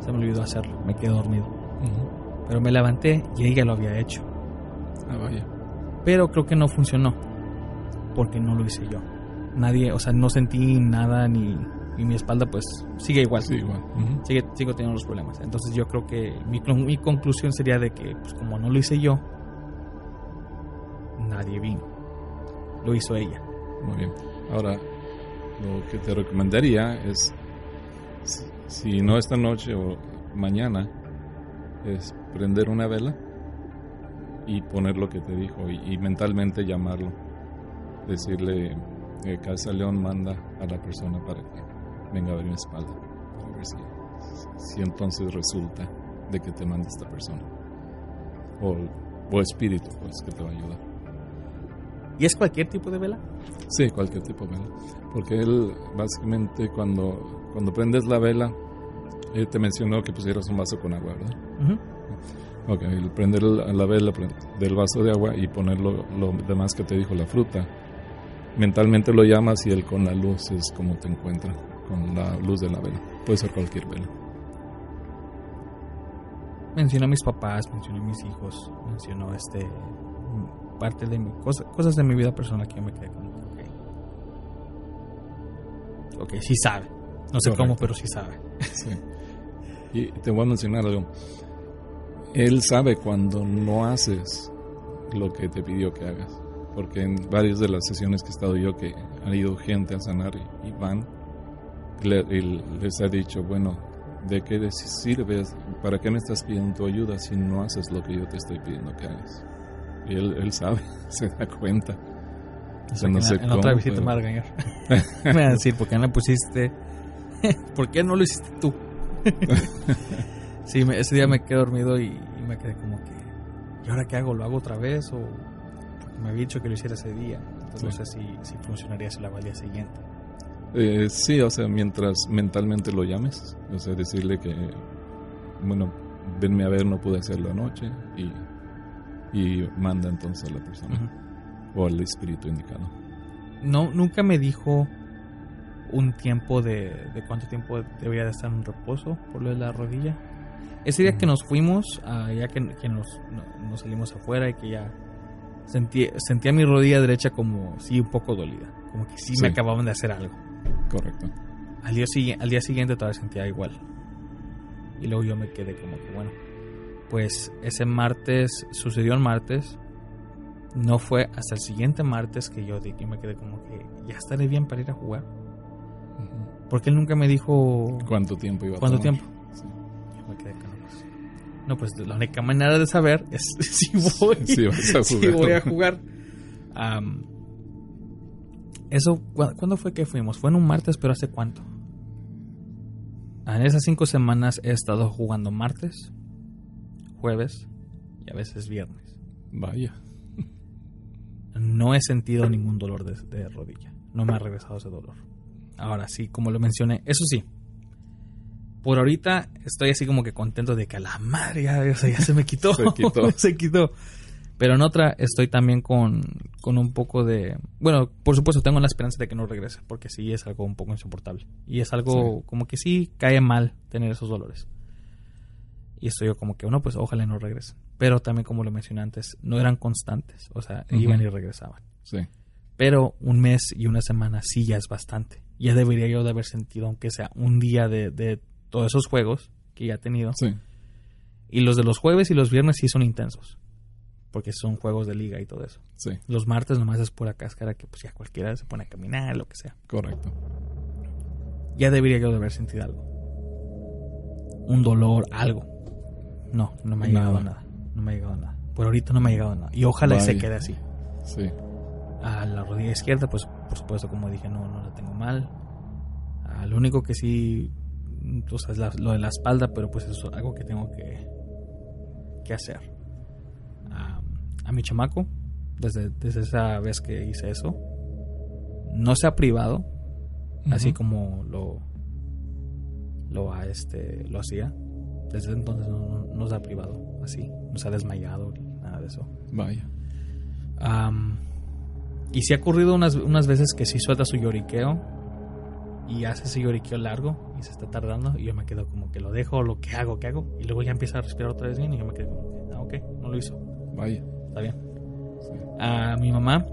Se me olvidó hacerlo, me quedé dormido. Pero me levanté y ella lo había hecho. Ah, vaya. Pero creo que no funcionó. Porque no lo hice yo. Nadie, o sea, no sentí nada ni y mi espalda pues sigue igual. Sí, igual. sigue, sigo teniendo los problemas. Entonces yo creo que mi, mi conclusión sería de que pues como no lo hice yo, nadie vino. Lo hizo ella. Muy bien. Ahora, lo que te recomendaría es, si no esta noche o mañana, es prender una vela y poner lo que te dijo y, y mentalmente llamarlo. Decirle que Casa León manda a la persona para que venga a ver mi espalda, para ver si, entonces resulta de que te manda esta persona. O, o espíritu, pues, que te va a ayudar. ¿Y es cualquier tipo de vela? Sí, cualquier tipo de vela. Porque él, básicamente, cuando, cuando prendes la vela, él te mencionó que pusieras un vaso con agua, ¿verdad? Ok, el prender la vela del vaso de agua y poner lo, lo, demás que te dijo, la fruta. Mentalmente lo llamas y él con la luz es como te encuentra con la luz de la vela. Puede ser cualquier vela. Mencionó a mis papás, mencionó a mis hijos, mencionó este parte de mi cosa, cosas de mi vida personal que yo me quedé okay. ok sí sabe no sé cómo pero sí sabe sí. y te voy a mencionar algo él sabe cuando no haces lo que te pidió que hagas porque en varias de las sesiones que he estado yo que ha ido gente a sanar y van les ha dicho, bueno, ¿de qué sirves? ¿Para qué me estás pidiendo tu ayuda si no haces lo que yo te estoy pidiendo que hagas? Y él, él sabe, se da cuenta. no sé en, otra visita me va a regañar. me va a decir, ¿por qué no le pusiste? ¿Por qué no lo hiciste tú? sí, ese día me quedé dormido y, me quedé como que, ¿y ahora qué hago? ¿Lo hago otra vez? O me había dicho que lo hiciera ese día. Entonces no sé si, si funcionaría si lo hago al día siguiente. Eh, sí, o sea, mientras mentalmente lo llames, o sea, decirle que, bueno, venme a ver, no pude hacerlo anoche y, y manda entonces a la persona o al espíritu indicado. No, nunca me dijo un tiempo de, de cuánto tiempo debería de estar en reposo por lo de la rodilla. Ese día que nos fuimos, uh, ya que, que nos, nos, salimos afuera y que ya sentí, sentía mi rodilla derecha como sí un poco dolida, como que sí, me acababan de hacer algo. Correcto. Al día, al día siguiente todavía sentía igual. Y luego yo me quedé como que bueno, pues ese martes sucedió el martes. No fue hasta el siguiente martes que yo, yo me quedé como que ya estaré bien para ir a jugar. Porque él nunca me dijo... ¿Cuánto tiempo iba a ¿Cuánto tiempo? Yo me quedé pues, No, pues la única manera de saber es si voy, si voy a jugar. Eso, ¿cuándo fue que fuimos? Fue en un martes, pero ¿hace cuánto? En esas cinco semanas he estado jugando martes, jueves y a veces viernes. Vaya. No he sentido ningún dolor de rodilla. No me ha regresado ese dolor. Ahora sí, como lo mencioné, eso sí. Por ahorita estoy así como que contento de que a la madre ya, se me quitó. se quitó. se quitó. Pero en otra estoy también con, con un poco de... Bueno, por supuesto tengo la esperanza de que no regrese, porque sí es algo un poco insoportable. Y es algo como que sí cae mal tener esos dolores. Y estoy yo como que, bueno, pues ojalá no regrese. Pero también como lo mencioné antes, no eran constantes. O sea, iban y regresaban. Sí. Pero un mes y una semana sí ya es bastante. Ya debería yo de haber sentido, aunque sea un día de, de todos esos juegos que ya he tenido. Sí. Y los de los jueves y los viernes sí son intensos. Porque son juegos de liga y todo eso. Sí. Los martes nomás es pura cáscara que pues ya cualquiera se pone a caminar, lo que sea. Correcto. Ya debería yo de haber sentido algo. Un dolor, algo. No, no me ha llegado nada. No me ha llegado nada. Por ahorita no me ha llegado nada. Y ojalá se quede así. Sí a la rodilla izquierda, pues por supuesto, como dije, no, no la tengo mal. A lo único que sí, o sea, es lo de la espalda, pero pues eso es algo que tengo que, que hacer. A mi chamaco, desde, desde esa vez que hice eso, no se ha privado, así como lo, lo, este, lo hacía. Desde entonces no, no, se ha privado, así, no se ha desmayado ni nada de eso. Vaya. Y si ha ocurrido unas, unas veces que sí suelta su lloriqueo y hace ese lloriqueo largo y se está tardando y yo me quedo como que lo dejo, lo que hago, ¿qué hago? Y luego ya empieza a respirar otra vez bien y yo me quedo como que, ah, ok, no lo hizo. Vaya. Está bien. A mi mamá,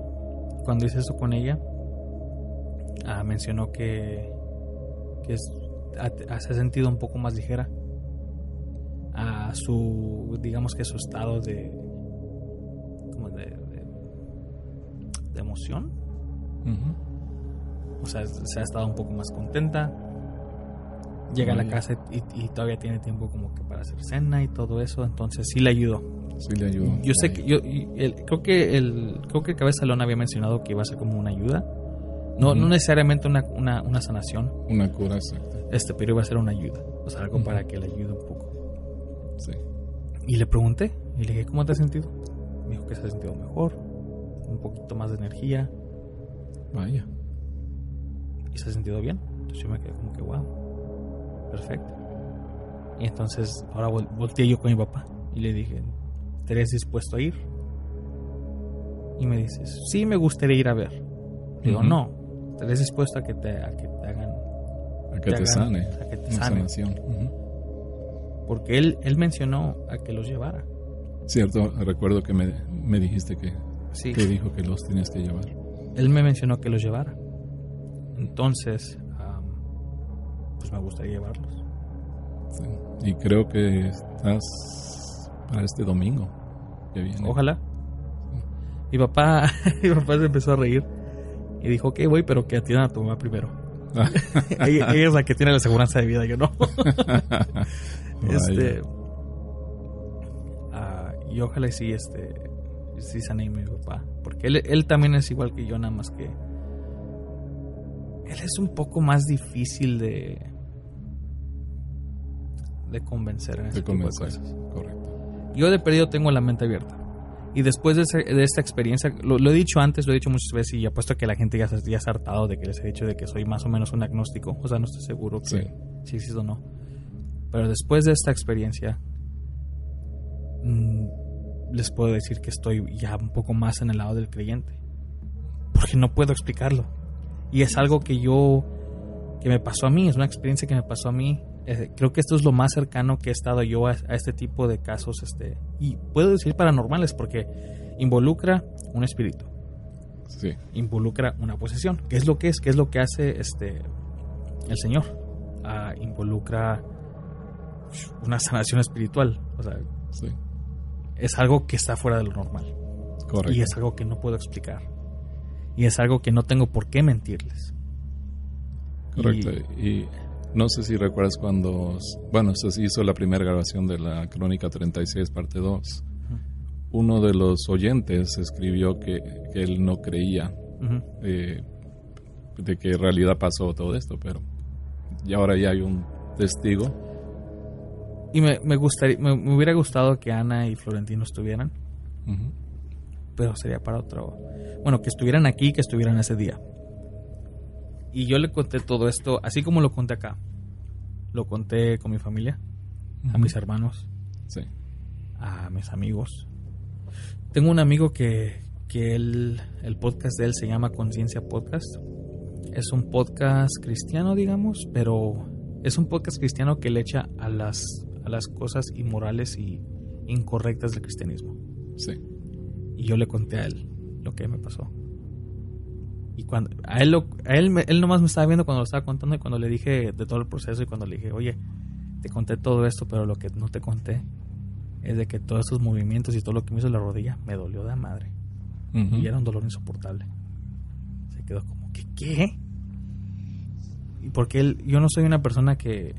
cuando hice eso con ella, ah, mencionó que, que se ha sentido un poco más ligera a su, digamos que su estado de, como de de emoción. O sea, se ha estado un poco más contenta. Llega a la casa y, todavía tiene tiempo como que para hacer cena y todo eso, entonces sí le ayudó. Sí le ayudó. Yo sé que yo creo que el creo que Cabeza León había mencionado que iba a ser como una ayuda. No, no necesariamente una, una, una, sanación. Una cura, exacto. Este, pero iba a ser una ayuda. O sea, algo para que le ayude un poco. Sí. Y le pregunté, y le dije, ¿cómo te has sentido? Me dijo que se ha sentido mejor, un poquito más de energía. Vaya. Y se ha sentido bien. Entonces yo me quedé como que, wow, perfecto. Y entonces ahora volteé yo con mi papá y le dije, ¿estarías dispuesto a ir? Y me dices, sí, me gustaría ir a ver. Digo, no, ¿estarías dispuesto a que te, a que te hagan... A que te, sane. A que te sane. Porque él, él mencionó a que los llevara. Cierto, recuerdo que me, me dijiste que que dijo que los tenías que llevar. Él me mencionó que los llevara. Entonces, pues me gustaría llevarlos. Y creo que estás para este domingo que viene. Ojalá. Mi papá, mi papá se empezó a reír y dijo, ok, voy, pero que atiendan a tu mamá primero. ella, es la que tiene la seguridad de vida, yo no. este, ah, y ojalá y sí, este, sí sané a mi papá. Porque él, él también es igual que yo, nada más que... Él es un poco más difícil de... De convencer en ese De tipo de cosas. Yo de perdido tengo la mente abierta. Y después de, ese- de esta experiencia, lo, lo he dicho antes, lo he dicho muchas veces y apuesto que la gente ya se, ya se ha hartado de que les he dicho de que soy más o menos un agnóstico. O sea, no estoy seguro que Sí. si existe o no. Pero después de esta experiencia, mm, les puedo decir que estoy ya un poco más en el lado del creyente. Porque no puedo explicarlo. Y es algo que yo, que me pasó a mí, es una experiencia que me pasó a mí. Eh, creo que esto es lo más cercano que he estado yo a, a este tipo de casos. Este, y puedo decir paranormales porque involucra un espíritu Sí. involucra una posesión. ¿Qué es lo que es? ¿Qué es lo que hace este el Señor? Ah, involucra una sanación espiritual. O sea, Sí. es algo que está fuera de lo normal. Correcto. Y es algo que no puedo explicar. Y es algo que no tengo por qué mentirles. Correcto. Y- Y no sé si recuerdas cuando, bueno, se hizo la primera grabación de la Crónica 36, parte 2. Uno de los oyentes escribió que, que él no creía eh, de que en realidad pasó todo esto, pero y ahora ya hay un testigo. Y me, me gustaría, me, me hubiera gustado que Ana y Florentino estuvieran, pero sería para otro. Bueno, que estuvieran aquí, que estuvieran ese día. Y yo le conté todo esto, así como lo conté acá. Lo conté con mi familia, a mis hermanos, Sí. a mis amigos. Tengo un amigo que, que él, el podcast de él se llama Conciencia Podcast. Es un podcast cristiano, digamos, pero es un podcast cristiano que le echa a las, a las cosas inmorales y incorrectas del cristianismo. Sí. Y yo le conté a él lo que me pasó. Y cuando a él, lo- a él, él nomás me estaba viendo cuando lo estaba contando y cuando le dije de todo el proceso y cuando le dije, oye, te conté todo esto, pero lo que no te conté es de que todos estos movimientos y todo lo que me hizo la rodilla me dolió de madre. Y era un dolor insoportable. Se quedó como, ¿qué? ¿Qué? Y porque él, yo no soy una persona que,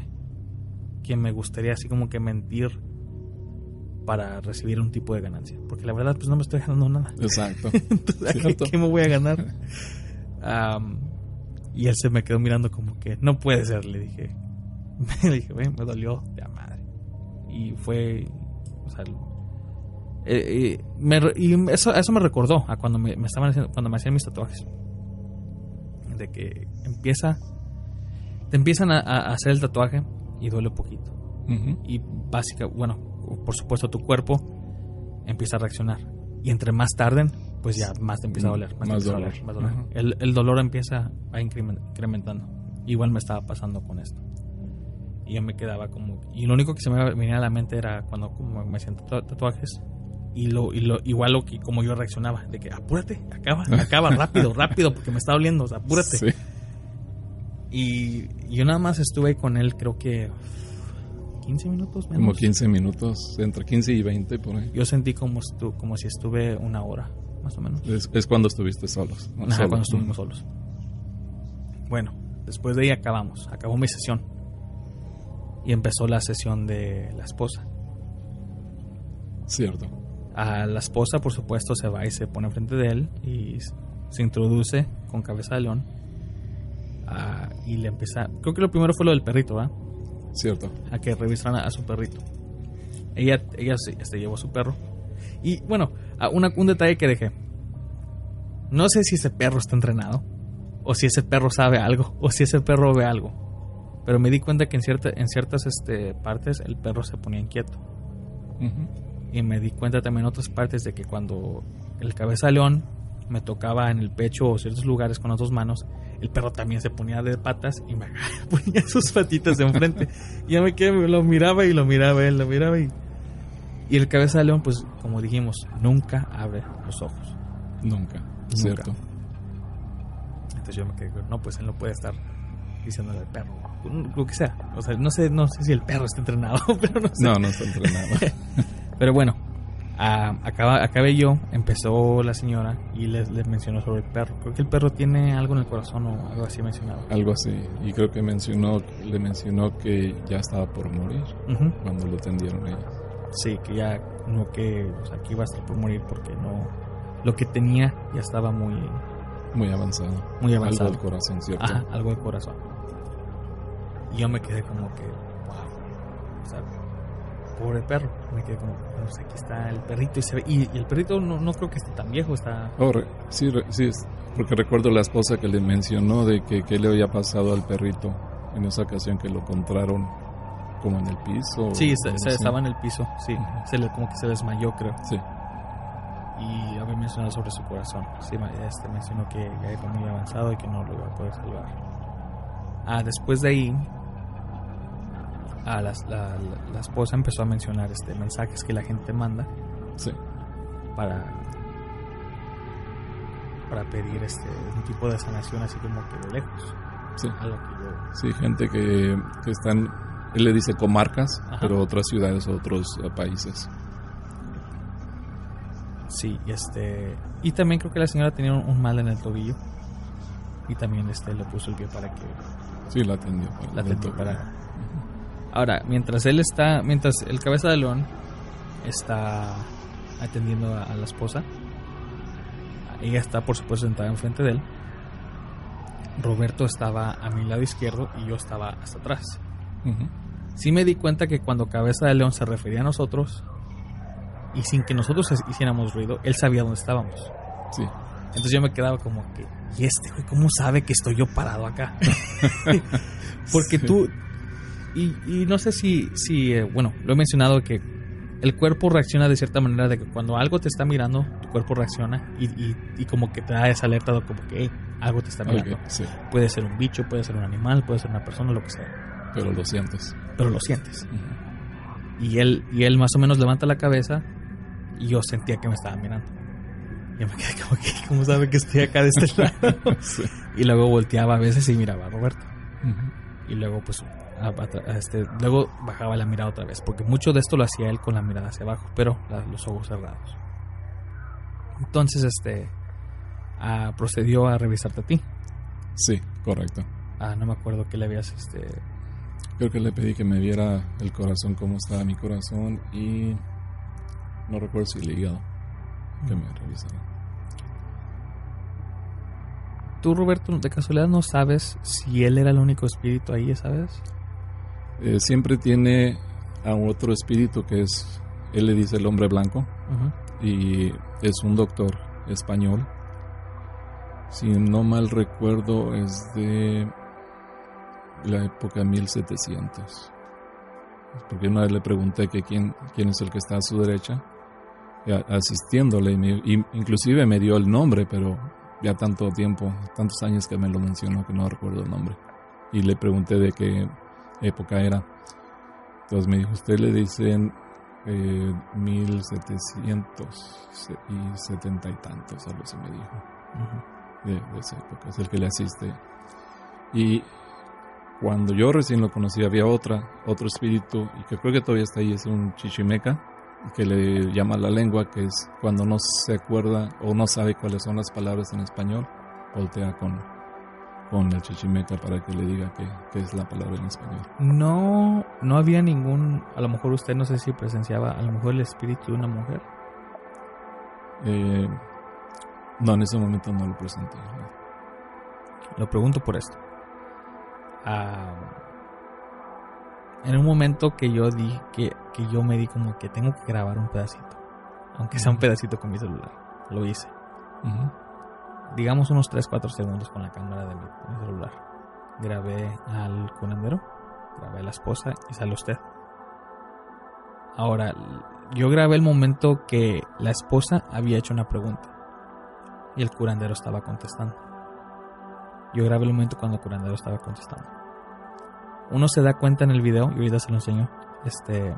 que me gustaría así como que mentir para recibir un tipo de ganancia. Porque la verdad, pues no me estoy ganando nada. Exacto. Entonces, ¿a ¿qué, Cierto. qué me voy a ganar? Am, y él se me quedó mirando como que, no puede ser, le dije. le dije, "Güey, me dolió de a madre. Y fue, o sea, eh, eh, me y eso, eso me recordó a cuando me, me estaban haciendo, cuando me hacían mis tatuajes. De que empieza, te empiezan a, a hacer el tatuaje y duele poquito Ujú. y básica, bueno, por supuesto tu cuerpo empieza a reaccionar. Y entre más tarden, pues ya más te empieza a doler. Más, Más empieza a dolor. doler, más dolor. El, el dolor empieza a incremen- incrementando. Igual me estaba pasando con esto. Y yo me quedaba como... Y lo único que se me venía a la mente era cuando como me hacían tatu- tatuajes. Y lo, y lo igual lo que como yo reaccionaba. De que apúrate, acaba, acaba, rápido, rápido, porque me está doliendo. O sea, apúrate. Sí. Y yo nada más estuve con él creo que 15 minutos menos. Como 15 minutos, entre 15 y 20 por ahí. Yo sentí como, estu- como si estuve una hora, más o menos. Es, es cuando estuviste solos. Ajá, Solo. cuando estuvimos solos. Bueno, después de ahí acabamos. Acabó mi sesión. Y empezó la sesión de la esposa. Cierto. A la esposa, por supuesto, se va y se pone enfrente de él y se introduce con cabeza de león. Ah, y le empieza. Creo que lo primero fue lo del perrito, ¿verdad? Cierto. a que revisaran a, a su perrito. Ella, ella se, se llevó a su perro. Y bueno, a una- un detalle que dejé. No sé si ese perro está entrenado, o si ese perro sabe algo, o si ese perro ve algo. Pero me di cuenta que en, cierta, en ciertas este, partes el perro se ponía inquieto. Y me di cuenta también en otras partes de que cuando el cabeza león me tocaba en el pecho o ciertos lugares con las dos manos, el perro también se ponía de patas y me ponía sus patitas de enfrente. y ya me quedé, lo miraba y lo miraba él, lo miraba y... Y el cabeza de león, pues como dijimos, nunca abre los ojos. Nunca. Cierto. Entonces yo me quedé, no, pues él no puede estar diciéndole al perro, lo que sea. O sea, no sé, no sé si el perro está entrenado, pero no sé. No, no está entrenado. Pero bueno, ah, acaba, acabé yo, empezó la señora y les, les mencionó sobre el perro. Creo que el perro tiene algo en el corazón o algo así mencionado. Algo así. Y creo que mencionó, le mencionó que ya estaba por morir cuando lo atendieron ellos. Sí, que ya no que, o sea, que iba a estar por morir porque no, lo que tenía ya estaba muy, Muy avanzado. muy avanzado. Algo del corazón, ¿cierto? Ajá, algo de corazón. Y yo me quedé como que, wow, o sea, pobre perro. Me quedé como, pues aquí está el perrito y se ve, y, y el perrito no, no creo que esté tan viejo, está, Oh, re- sí, re- sí, es- porque recuerdo la esposa que le mencionó de que qué le había pasado al perrito en esa ocasión que lo encontraron como en el piso. sí, se, se- estaba en el piso, sí, se le, como que se desmayó creo. Sí, y había mencionado sobre su corazón. Sí, este mencionó que ya iba muy avanzado y que no lo iba a poder salvar. Ah, después de ahí, ah, las- la, la- esposa empezó a mencionar este mensajes que la gente manda sí. para para pedir este un tipo de sanación así como que de lejos. Sí, A lo que yo sí, gente que, que están, él le dice comarcas, Ajá. pero otras ciudades, otros eh, países. sí, y este y también creo que la señora tenía un, un mal en el tobillo y también este le puso el pie para que Sí, la atendió. la atendió para Ahora, mientras él está, mientras el cabeza de león está atendiendo a, a la esposa, ella está por supuesto sentada enfrente de él. Roberto estaba a mi lado izquierdo y yo estaba hasta atrás. Ujú. Sí me di cuenta que cuando cabeza de león se refería a nosotros y sin que nosotros hiciéramos ruido, él sabía dónde estábamos. Sí, Entonces yo me quedaba como que, ¿y este güey cómo sabe que estoy yo parado acá? Porque Sí. tú, y, y no sé si, si eh, bueno, lo he mencionado que el cuerpo reacciona de cierta manera de que cuando algo te está mirando, tu cuerpo reacciona y, y, y como que te da esa alerta de como que "Hey, algo te está mirando. sí, Puede ser un bicho, puede ser un animal, puede ser una persona, lo que sea, pero lo sientes. pero lo sientes. Y él, y él más o menos levanta la cabeza y yo sentía que me estaba mirando. Yo me quedé como que, ¿cómo sabe que estoy acá de este lado? Sí. Y luego volteaba a veces y miraba a Roberto. Y luego, pues, a- a- a este, luego bajaba la mirada otra vez. Porque mucho de esto lo hacía él con la mirada hacia abajo, pero la- los ojos cerrados. Entonces, este, ah, procedió a revisarte a ti. Sí, correcto. Ah, no me acuerdo que le habías, este, Creo que le pedí que me viera el corazón, cómo estaba mi corazón y no recuerdo si el hígado que me revisara. tú, Roberto, de casualidad no sabes si él era el único espíritu ahí, ¿sabes? Eh, siempre tiene a otro espíritu que es, él le dice el hombre blanco y es un doctor español. Si no mal recuerdo es de la época 1700. Porque una vez le pregunté que quién, quién es el que está a su derecha, a- asistiéndole, y me- y inclusive me dio el nombre, pero ya tanto tiempo, tantos años que me lo mencionó que no recuerdo el nombre. Y le pregunté de qué época era. Entonces me dijo, usted le dicen eh, 1700 se- y setenta y tantos, algo así me dijo de, de esa época, es el que le asiste. Y cuando yo recién lo conocí había otra, otro espíritu, y que creo que todavía está ahí, es un chichimeca, que le llama la lengua, que es cuando no se acuerda o no sabe cuáles son las palabras en español, voltea con, con el chichimeca para que le diga qué, qué es la palabra en español. No, no había ningún, a lo mejor usted no sé si presenciaba, a lo mejor el espíritu de una mujer. Eh, no, en ese momento no lo presenté. Lo pregunto por esto. Ah, en un momento que yo di que, que yo me di como que tengo que grabar un pedacito, aunque sea un pedacito con mi celular, lo hice. Digamos unos 3-4 segundos con la cámara de mi, celular. Grabé al curandero, grabé a la esposa y sale usted. Ahora, yo grabé el momento que la esposa había hecho una pregunta y el curandero estaba contestando. Yo grabé el momento cuando el curandero estaba contestando. Uno se da cuenta en el video, y ahorita se lo enseño, este,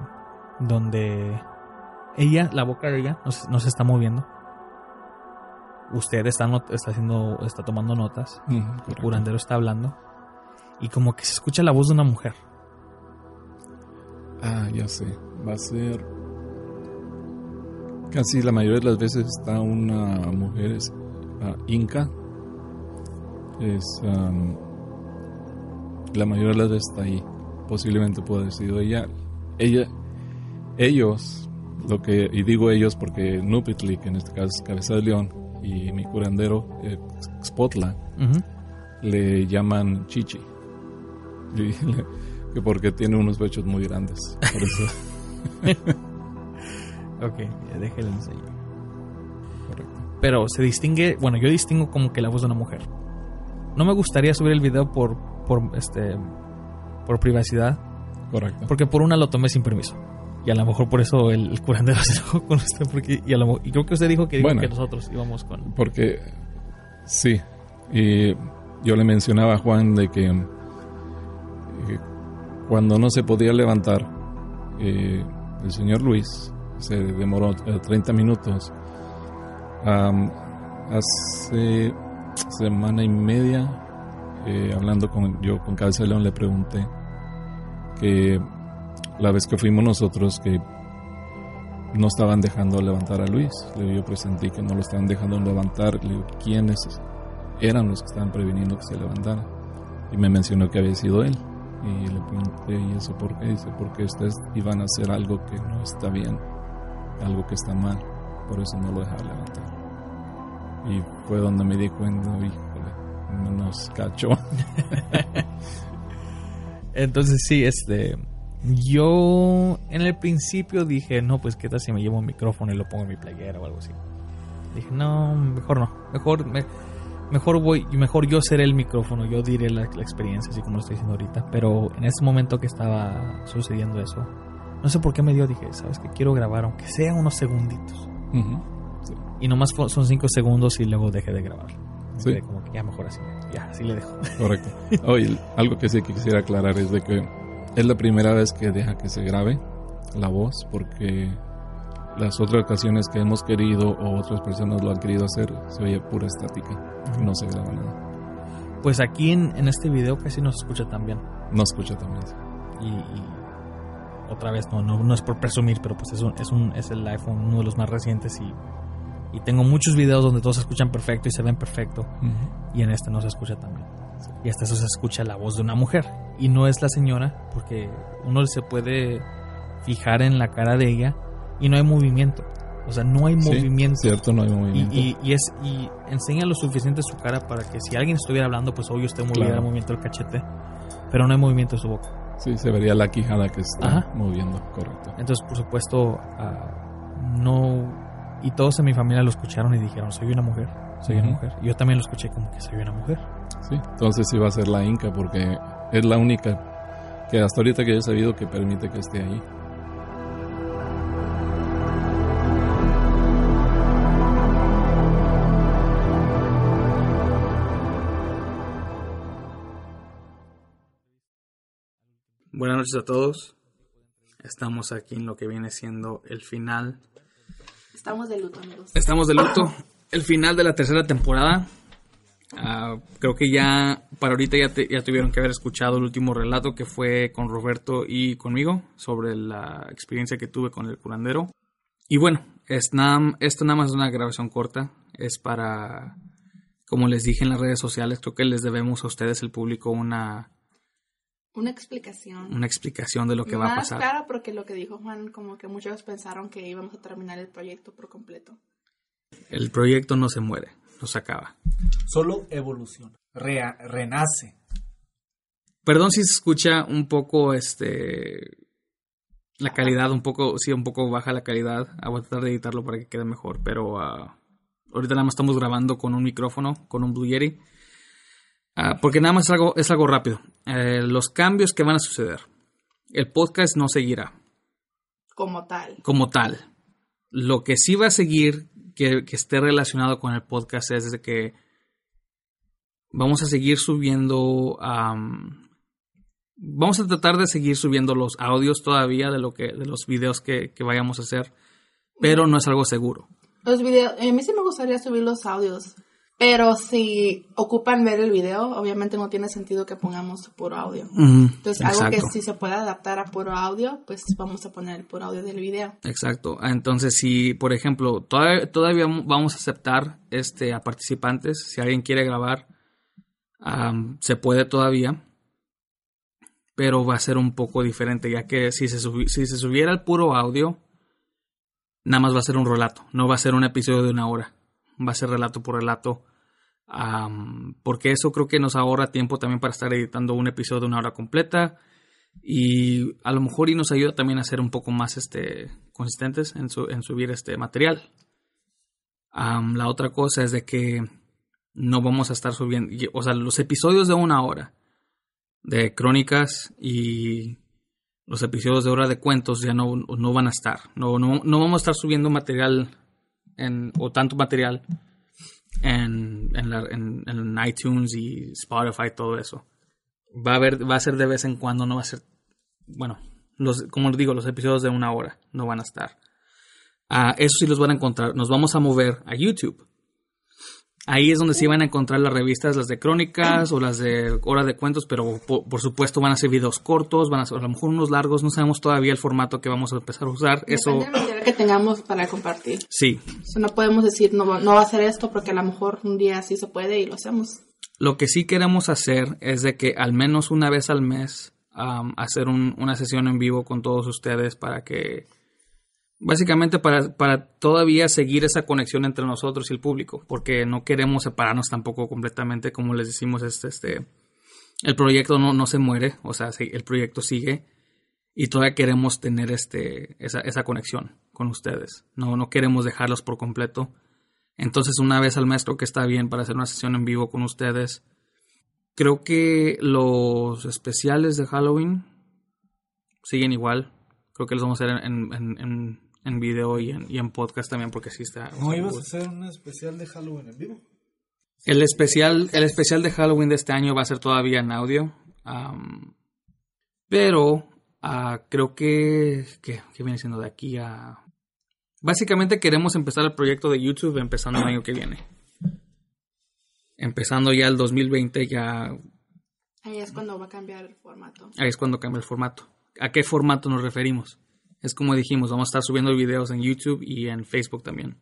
donde ella, la boca de ella, no se, no se está moviendo. Usted está, está haciendo, está tomando notas. El curandero está hablando. Y como que se escucha la voz de una mujer. Ah, ya sé. Va a ser. Casi la mayoría de las veces está una mujer es, ah, inca. Es. am, la mayoría de las veces está ahí. Posiblemente puede haber sido ella. Ella. ellos, lo que, y digo ellos porque Nupitli, que en este caso es Cabeza de León, y mi curandero, eh, Spotla, le llaman Chichi. que porque tiene unos pechos muy grandes. Por eso. ok, déjale enseño. Correcto. Pero se distingue, bueno, yo distingo como que la voz de una mujer. No me gustaría subir el video por, por este, por privacidad. Correcto. Porque por una lo tomé sin permiso. Y a lo mejor por eso el, curandero se enojó con usted. Porque, y, a lo, y creo que usted dijo que, que nosotros íbamos con. Porque, sí. Y yo le mencionaba a Juan de que cuando no se podía levantar, eh, el señor Luis se demoró 30 eh, minutos. hace semana y media, eh, hablando con yo con Cabeza León, le pregunté que la vez que fuimos nosotros, que no estaban dejando levantar a Luis. Yo presentí que no lo estaban dejando levantar. Le digo, ¿quiénes eran los que estaban previniendo que se levantara? Y me mencionó que había sido él. Y le pregunté, ¿y eso por qué? Dice, porque ustedes iban a hacer algo que no está bien, algo que está mal, por eso no lo dejaron levantar. Y fue donde me di cuenta, híjole, nos cachó. Entonces sí, este, yo en el principio dije, no, pues qué tal si me llevo un micrófono y lo pongo en mi playera o algo así. Dije, no, mejor no, mejor me, mejor voy, mejor yo seré el micrófono, yo diré la, experiencia, así como lo estoy diciendo ahorita. Pero en ese momento que estaba sucediendo eso, no sé por qué me dio, dije, sabes que quiero grabar, aunque sean unos segunditos. Y nomás son cinco segundos y luego dejé de grabar. Sí. Como que ya mejor así, ya, así le dejo. Correcto. Oye, algo que sí que quisiera aclarar es de que es la primera vez que deja que se grabe la voz porque las otras ocasiones que hemos querido o otras personas lo han querido hacer, se oye pura estática, no se graba nada. Pues aquí en, este video casi no se escucha tan bien. No escucha tan bien. Y, otra vez, no, no, no, es por presumir, pero pues es, un, es, un, es el iPhone, uno de los más recientes y, y tengo muchos videos donde todos se escuchan perfecto y se ven perfecto. Y en este no se escucha tan bien. Y hasta eso se escucha la voz de una mujer. Y no es la señora, porque uno se puede fijar en la cara de ella y no hay movimiento. O sea, no hay movimiento. Cierto, no hay movimiento. Y, y, es, y enseña lo suficiente su cara para que si alguien estuviera hablando, pues obvio usted moviera el movimiento del cachete, pero no hay movimiento de su boca. Sí, se vería la quijada que está moviendo, correcto. Entonces, por supuesto, ah, no. Y todos en mi familia lo escucharon y dijeron: Soy una mujer, soy una mujer. Y yo también lo escuché como que soy una mujer. Sí, entonces sí va a ser la Inca porque es la única que hasta ahorita que he sabido que permite que esté ahí. Buenas noches a todos. Estamos aquí en lo que viene siendo el final. Estamos de luto, amigos. Estamos de luto. El final de la tercera temporada. Ah, creo que ya, para ahorita ya, ya tuvieron que haber escuchado el último relato que fue con Roberto y conmigo sobre la experiencia que tuve con el curandero. Y bueno, es esto nada más es una grabación corta. Es para, como les dije en las redes sociales, creo que les debemos a ustedes, el público, una una explicación. Una explicación de lo que va a pasar. Claro, porque lo que dijo Juan, como que muchos pensaron que íbamos a terminar el proyecto por completo. El proyecto no se muere, no se acaba. Solo evoluciona, renace. Perdón si se escucha un poco este la calidad, un poco, sí, un poco baja la calidad. Ah, voy a tratar de editarlo para que quede mejor, pero ah, ahorita nada más estamos grabando con un micrófono, con un Blue Yeti. Ah, porque nada más es algo, es algo rápido. Eh, los cambios que van a suceder. El podcast no seguirá. Como tal. Como tal. Lo que sí va a seguir, que, esté relacionado con el podcast, es de que vamos a seguir subiendo. vamos a tratar de seguir subiendo los audios todavía de lo que, de los videos que, que vayamos a hacer. Pero no es algo seguro. Los videos, a mí sí me gustaría subir los audios. Pero si ocupan ver el video, obviamente no tiene sentido que pongamos puro audio. Entonces, algo que si se puede adaptar a puro audio, pues vamos a poner el puro audio del video. Exacto. Ah, entonces, si, por ejemplo, todavía, vamos a aceptar este, a participantes, si alguien quiere grabar, se puede todavía. pero va a ser un poco diferente, ya que si se, si se subiera el puro audio, nada más va a ser un relato, no va a ser un episodio de una hora, va a ser relato por relato, porque eso creo que nos ahorra tiempo también para estar editando un episodio de una hora completa y a lo mejor y nos ayuda también a ser un poco más este, consistentes en, subir este material. la otra cosa es de que no vamos a estar subiendo, o sea, los episodios de una hora de crónicas y los episodios de hora de cuentos ya no, no van a estar. No, no, no, vamos a estar subiendo material en, o tanto material en, en, en, iTunes y Spotify, todo eso. Va a, haber, va a ser de vez en cuando, no va a ser, bueno, los, como les digo, los episodios de una hora no van a estar. Uh, eso sí los van a encontrar. Nos vamos a mover a YouTube. Ahí es donde sí van a encontrar las revistas, las de crónicas o las de hora de cuentos, pero por, supuesto van a ser videos cortos, van a ser a lo mejor unos largos, no sabemos todavía el formato que vamos a empezar a usar. Depende Eso que tengamos para compartir. Sí. no podemos decir no, no va a ser esto porque a lo mejor un día sí se puede y lo hacemos. Lo que sí queremos hacer es de que al menos una vez al mes hacer una sesión en vivo con todos ustedes para que Básicamente para, para, todavía seguir esa conexión entre nosotros y el público, porque no queremos separarnos tampoco completamente, como les decimos, este, este, el proyecto no, no se muere, o sea, el proyecto sigue y todavía queremos tener este, esa, esa conexión con ustedes, no, no queremos dejarlos por completo. Entonces una vez al mes creo que está bien para hacer una sesión en vivo con ustedes. Creo que los especiales de Halloween siguen igual. Creo que los vamos a hacer en en video y en, y en podcast también porque sí está. ¿No ibas a hacer un especial de Halloween en vivo? El especial, el especial de Halloween de este año va a ser todavía en audio. pero uh, creo que, que, viene siendo de aquí a... Básicamente queremos empezar el proyecto de YouTube empezando el año que viene. Empezando ya el 2020 ya... Ahí es cuando va a cambiar el formato. Ahí es cuando cambia el formato. ¿A qué formato nos referimos? Es como dijimos, vamos a estar subiendo videos en YouTube y en Facebook también.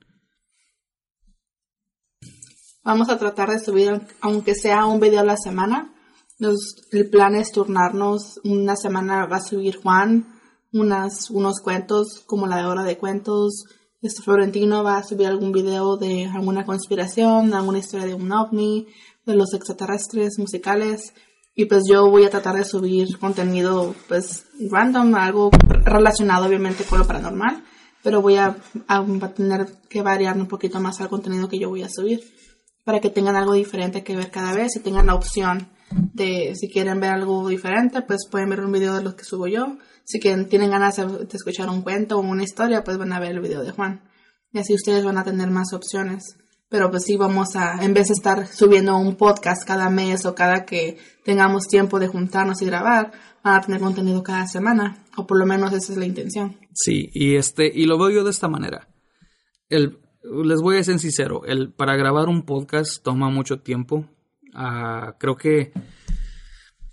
Vamos a tratar de subir, aunque sea un video a la semana. el plan es turnarnos. Una semana va a subir Juan unas, unos cuentos, como la de hora de cuentos. Este Florentino va a subir algún video de alguna conspiración, alguna historia de un ovni, de los extraterrestres musicales. Y pues yo voy a tratar de subir contenido pues random, algo relacionado obviamente con lo paranormal, pero voy a, tener que variar un poquito más al contenido que yo voy a subir para que tengan algo diferente que ver cada vez y tengan la opción de si quieren ver algo diferente, pues pueden ver un video de los que subo yo. Si quieren, tienen ganas de, de escuchar un cuento o una historia, pues van a ver el video de Juan. Y así ustedes van a tener más opciones pero pues sí vamos a, en vez de estar subiendo un podcast cada mes o cada que tengamos tiempo de juntarnos y grabar, van a tener contenido cada semana, o por lo menos esa es la intención. Sí, y este, y lo veo yo de esta manera. El, les voy a ser sincero, el, para grabar un podcast toma mucho tiempo. Ah, creo que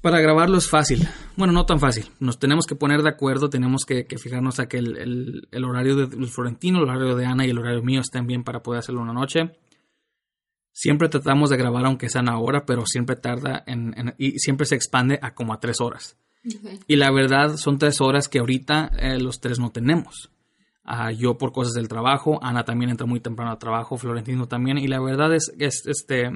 para grabarlo es fácil. Bueno, no tan fácil. Nos tenemos que poner de acuerdo, tenemos que, fijarnos a que el, el, horario de Florentino, el horario de Ana y el horario mío estén bien para poder hacerlo una noche. Siempre tratamos de grabar aunque sea una hora, pero siempre tarda en, y siempre se expande a como a tres horas. Y la verdad son tres horas que ahorita eh, los tres no tenemos. Ah, yo por cosas del trabajo, Ana también entra muy temprano al trabajo, Florentino también, y la verdad es que este,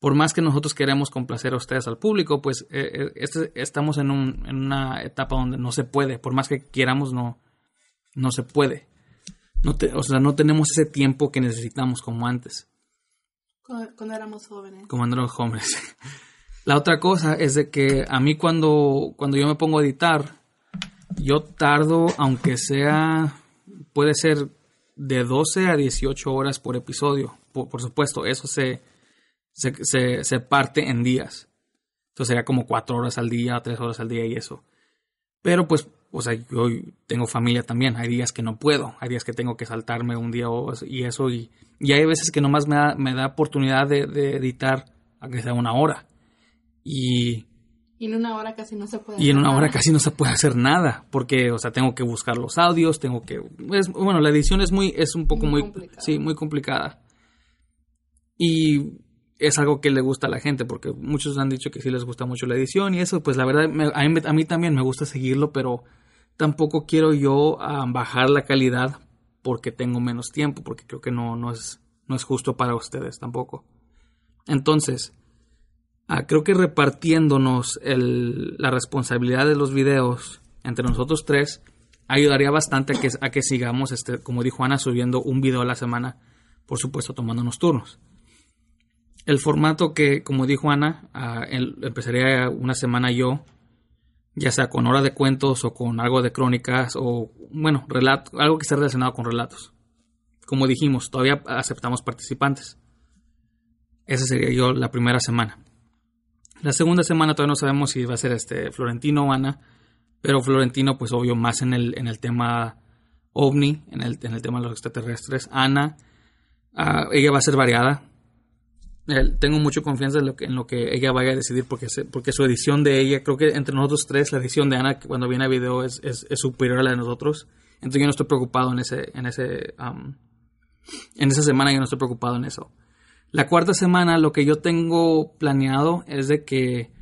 por más que nosotros queremos complacer a ustedes, al público, pues eh, eh, este, estamos en, un, en, una etapa donde no se puede, por más que queramos, no, no se puede. No o sea, no tenemos ese tiempo que necesitamos como antes. Cuando éramos jóvenes. Cuando éramos jóvenes. La otra cosa es de que a mí cuando, cuando yo me pongo a editar, yo tardo, aunque sea, puede ser de 12 a 18 horas por episodio. Por, supuesto, eso se, se, se, parte en días. Entonces sería como 4 horas al día, 3 horas al día y eso. Pero pues o sea, yo tengo familia también, hay días que no puedo, hay días que tengo que saltarme un día y eso, y, y hay veces que nomás me da, me da oportunidad de, editar, aunque sea una hora. Y, y en una hora casi no se puede Y en una hora casi no se puede hacer nada, porque, o sea, tengo que buscar los audios, tengo que... bueno, la edición es muy, es un poco muy... sí, muy complicada. Y es algo que le gusta a la gente, porque muchos han dicho que sí les gusta mucho la edición y eso, pues la verdad, a, mí, a, mí, también me gusta seguirlo, pero tampoco quiero yo ah, bajar la calidad porque tengo menos tiempo, porque creo que no, no, es, no es justo para ustedes tampoco. Entonces, ah, creo que repartiéndonos la responsabilidad de los videos entre nosotros tres ayudaría bastante a que, a que sigamos, este, como dijo Ana, subiendo un video a la semana, por supuesto tomándonos turnos. El formato que, como dijo Ana, ah, empezaría una semana yo, ya sea con hora de cuentos o con algo de crónicas o, bueno, relato, algo que esté relacionado con relatos. Como dijimos, todavía aceptamos participantes. Esa sería yo la primera semana. La segunda semana todavía no sabemos si va a ser este Florentino o Ana, pero Florentino, pues obvio, más en el, en el tema ovni, en el, en el tema de los extraterrestres. Ana, ah, ella va a ser variada. Tengo mucha confianza en lo, que, en lo que ella vaya a decidir porque, porque su edición de ella, creo que entre nosotros tres, la edición de Ana cuando viene a video es, es, superior a la de nosotros. Entonces yo no estoy preocupado en ese, en ese, en esa semana yo no estoy preocupado en eso. La cuarta semana lo que yo tengo planeado es de que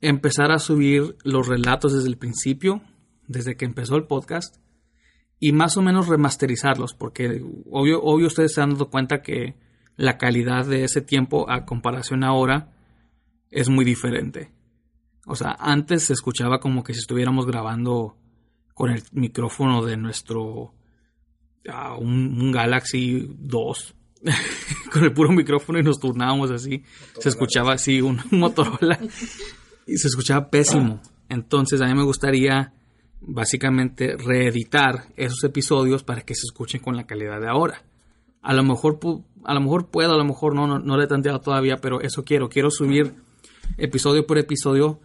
empezar a subir los relatos desde el principio, desde que empezó el podcast, y más o menos remasterizarlos, porque obvio, obvio ustedes se han dado cuenta que la calidad de ese tiempo a comparación ahora es muy diferente. O sea, antes se escuchaba como que si estuviéramos grabando con el micrófono de nuestro ah, un, Galaxy 2 con el puro micrófono y nos turnábamos así. Se escuchaba así un, Motorola y se escuchaba pésimo. Entonces a mí me gustaría básicamente reeditar esos episodios para que se escuchen con la calidad de ahora. A lo mejor, a lo mejor puedo, a lo mejor no, no, no le he tanteado todavía, pero eso quiero. Quiero subir episodio por episodio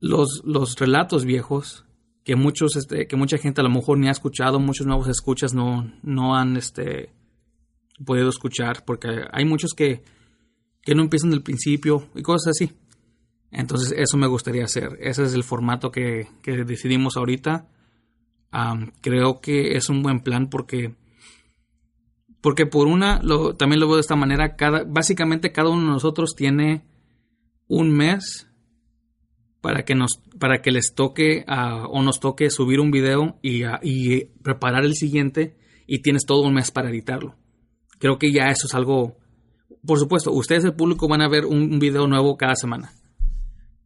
los, los relatos viejos que muchos, este, que mucha gente a lo mejor ni ha escuchado, muchos nuevos escuchas no, no han, este, podido escuchar, porque hay muchos que, que no empiezan del principio y cosas así. Entonces eso me gustaría hacer. Ese es el formato que, que decidimos ahorita. creo que es un buen plan porque porque por una también lo veo de esta manera cada básicamente cada uno de nosotros tiene un mes para que nos para que les toque o nos toque subir un video y, y preparar el siguiente y tienes todo un mes para editarlo Creo que ya eso es algo... Por supuesto, ustedes el público van a ver un, video nuevo cada semana.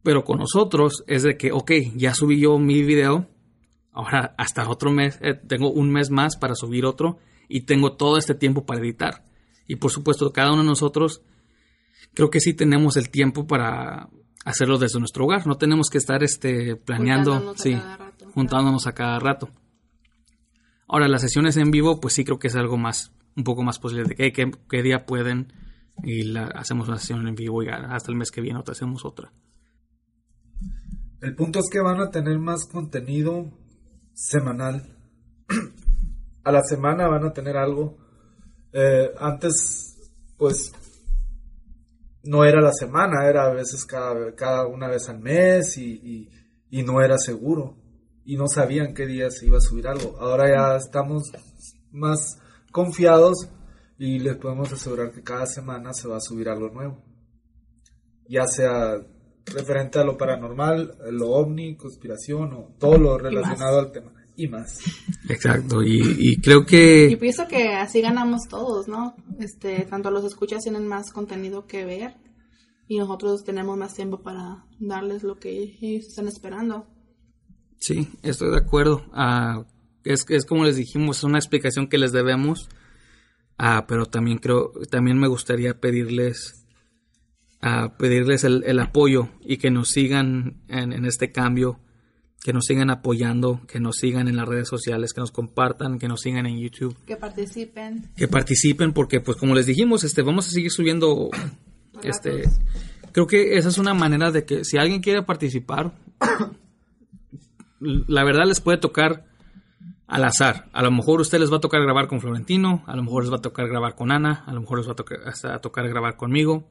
Pero con nosotros es de que, ok, ya subí yo mi video, ahora hasta otro mes, eh, tengo un mes más para subir otro y tengo todo este tiempo para editar. Y por supuesto, cada uno de nosotros creo que sí tenemos el tiempo para hacerlo desde nuestro hogar. No tenemos que estar este, planeando, sí, juntándonos a cada rato. Ahora, las sesiones en vivo, pues sí creo que es algo más un poco más posible de que, qué día pueden y la, hacemos una sesión en vivo y hasta el mes que viene otra hacemos otra. El punto es que van a tener más contenido semanal. A la semana van a tener algo. Eh, antes, pues, no era la semana, era a veces cada, cada una vez al mes y, y no era seguro. Y no sabían qué día se iba a subir algo. Ahora ya estamos más confiados y les podemos asegurar que cada semana se va a subir algo nuevo. Ya sea referente a lo paranormal, lo ovni, conspiración o todo lo relacionado al tema. Y más. Exacto, y, creo que... Y pienso que así ganamos todos, ¿no? Este, tanto los escuchas tienen más contenido que ver y nosotros tenemos más tiempo para darles lo que ellos están esperando. Sí, estoy de acuerdo. Ah, es, es como les dijimos, es una explicación que les debemos. Ah, pero también creo, también me gustaría pedirles, ah, pedirles el, apoyo y que nos sigan en, este cambio, que nos sigan apoyando, que nos sigan en las redes sociales, que nos compartan, que nos sigan en YouTube. Que participen. Que participen porque, pues como les dijimos, este, vamos a seguir subiendo, este, creo que esa es una manera de que si alguien quiere participar, la verdad les puede tocar al azar. A lo mejor usted les va a tocar grabar con Florentino, a lo mejor les va a tocar grabar con Ana, a lo mejor les va a tocar, hasta tocar grabar conmigo.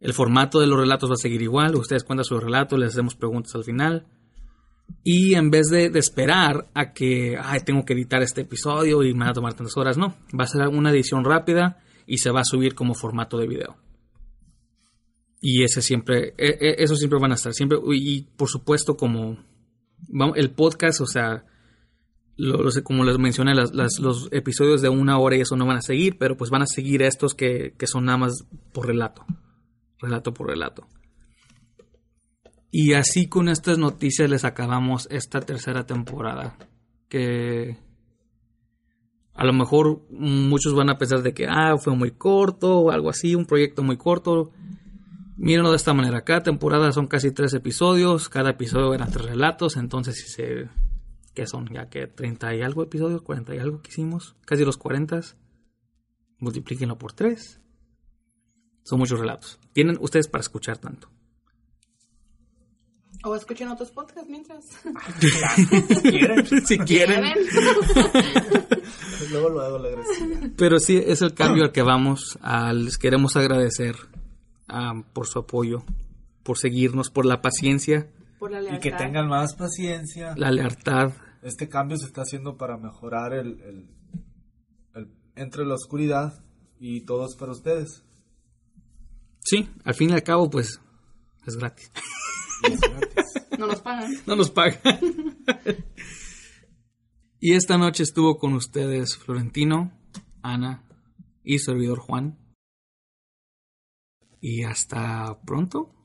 El formato de los relatos va a seguir igual, ustedes cuentan su relato, les hacemos preguntas al final. Y en vez de, esperar a que, ay, tengo que editar este episodio y me va a tomar tantas horas, no. Va a ser una edición rápida y se va a subir como formato de video. Y ese siempre, e, e, eso siempre van a estar, siempre, y por supuesto como el podcast, o sea, como les mencioné, los episodios de una hora y eso no van a seguir, pero pues van a seguir estos que, que son nada más por relato, relato por relato. Y así con estas noticias les acabamos esta tercera temporada. Que a lo mejor muchos van a pensar de que ah, fue muy corto o algo así, un proyecto muy corto. Mírenlo de esta manera, cada temporada son casi tres episodios, cada episodio eran tres relatos, entonces si se... ¿Qué son? Ya que 30 y algo episodios, 40 y algo que hicimos, casi los 40, multiplíquenlo por tres. Son muchos relatos. Tienen ustedes para escuchar tanto. O escuchen otros podcasts mientras. si quieren. si quieren. Luego lo hago la gracia. Pero sí, es el cambio al que vamos. les queremos agradecer por su apoyo, por seguirnos, por la paciencia. Por la lealtad. Y que tengan más paciencia. La lealtad. Este cambio se está haciendo para mejorar el, el, el entre la oscuridad y todo es para ustedes. Sí, al fin y al cabo, pues es gratis. No nos pagan. No nos pagan. y esta noche estuvo con ustedes Florentino, Ana y servidor Juan. Y hasta pronto.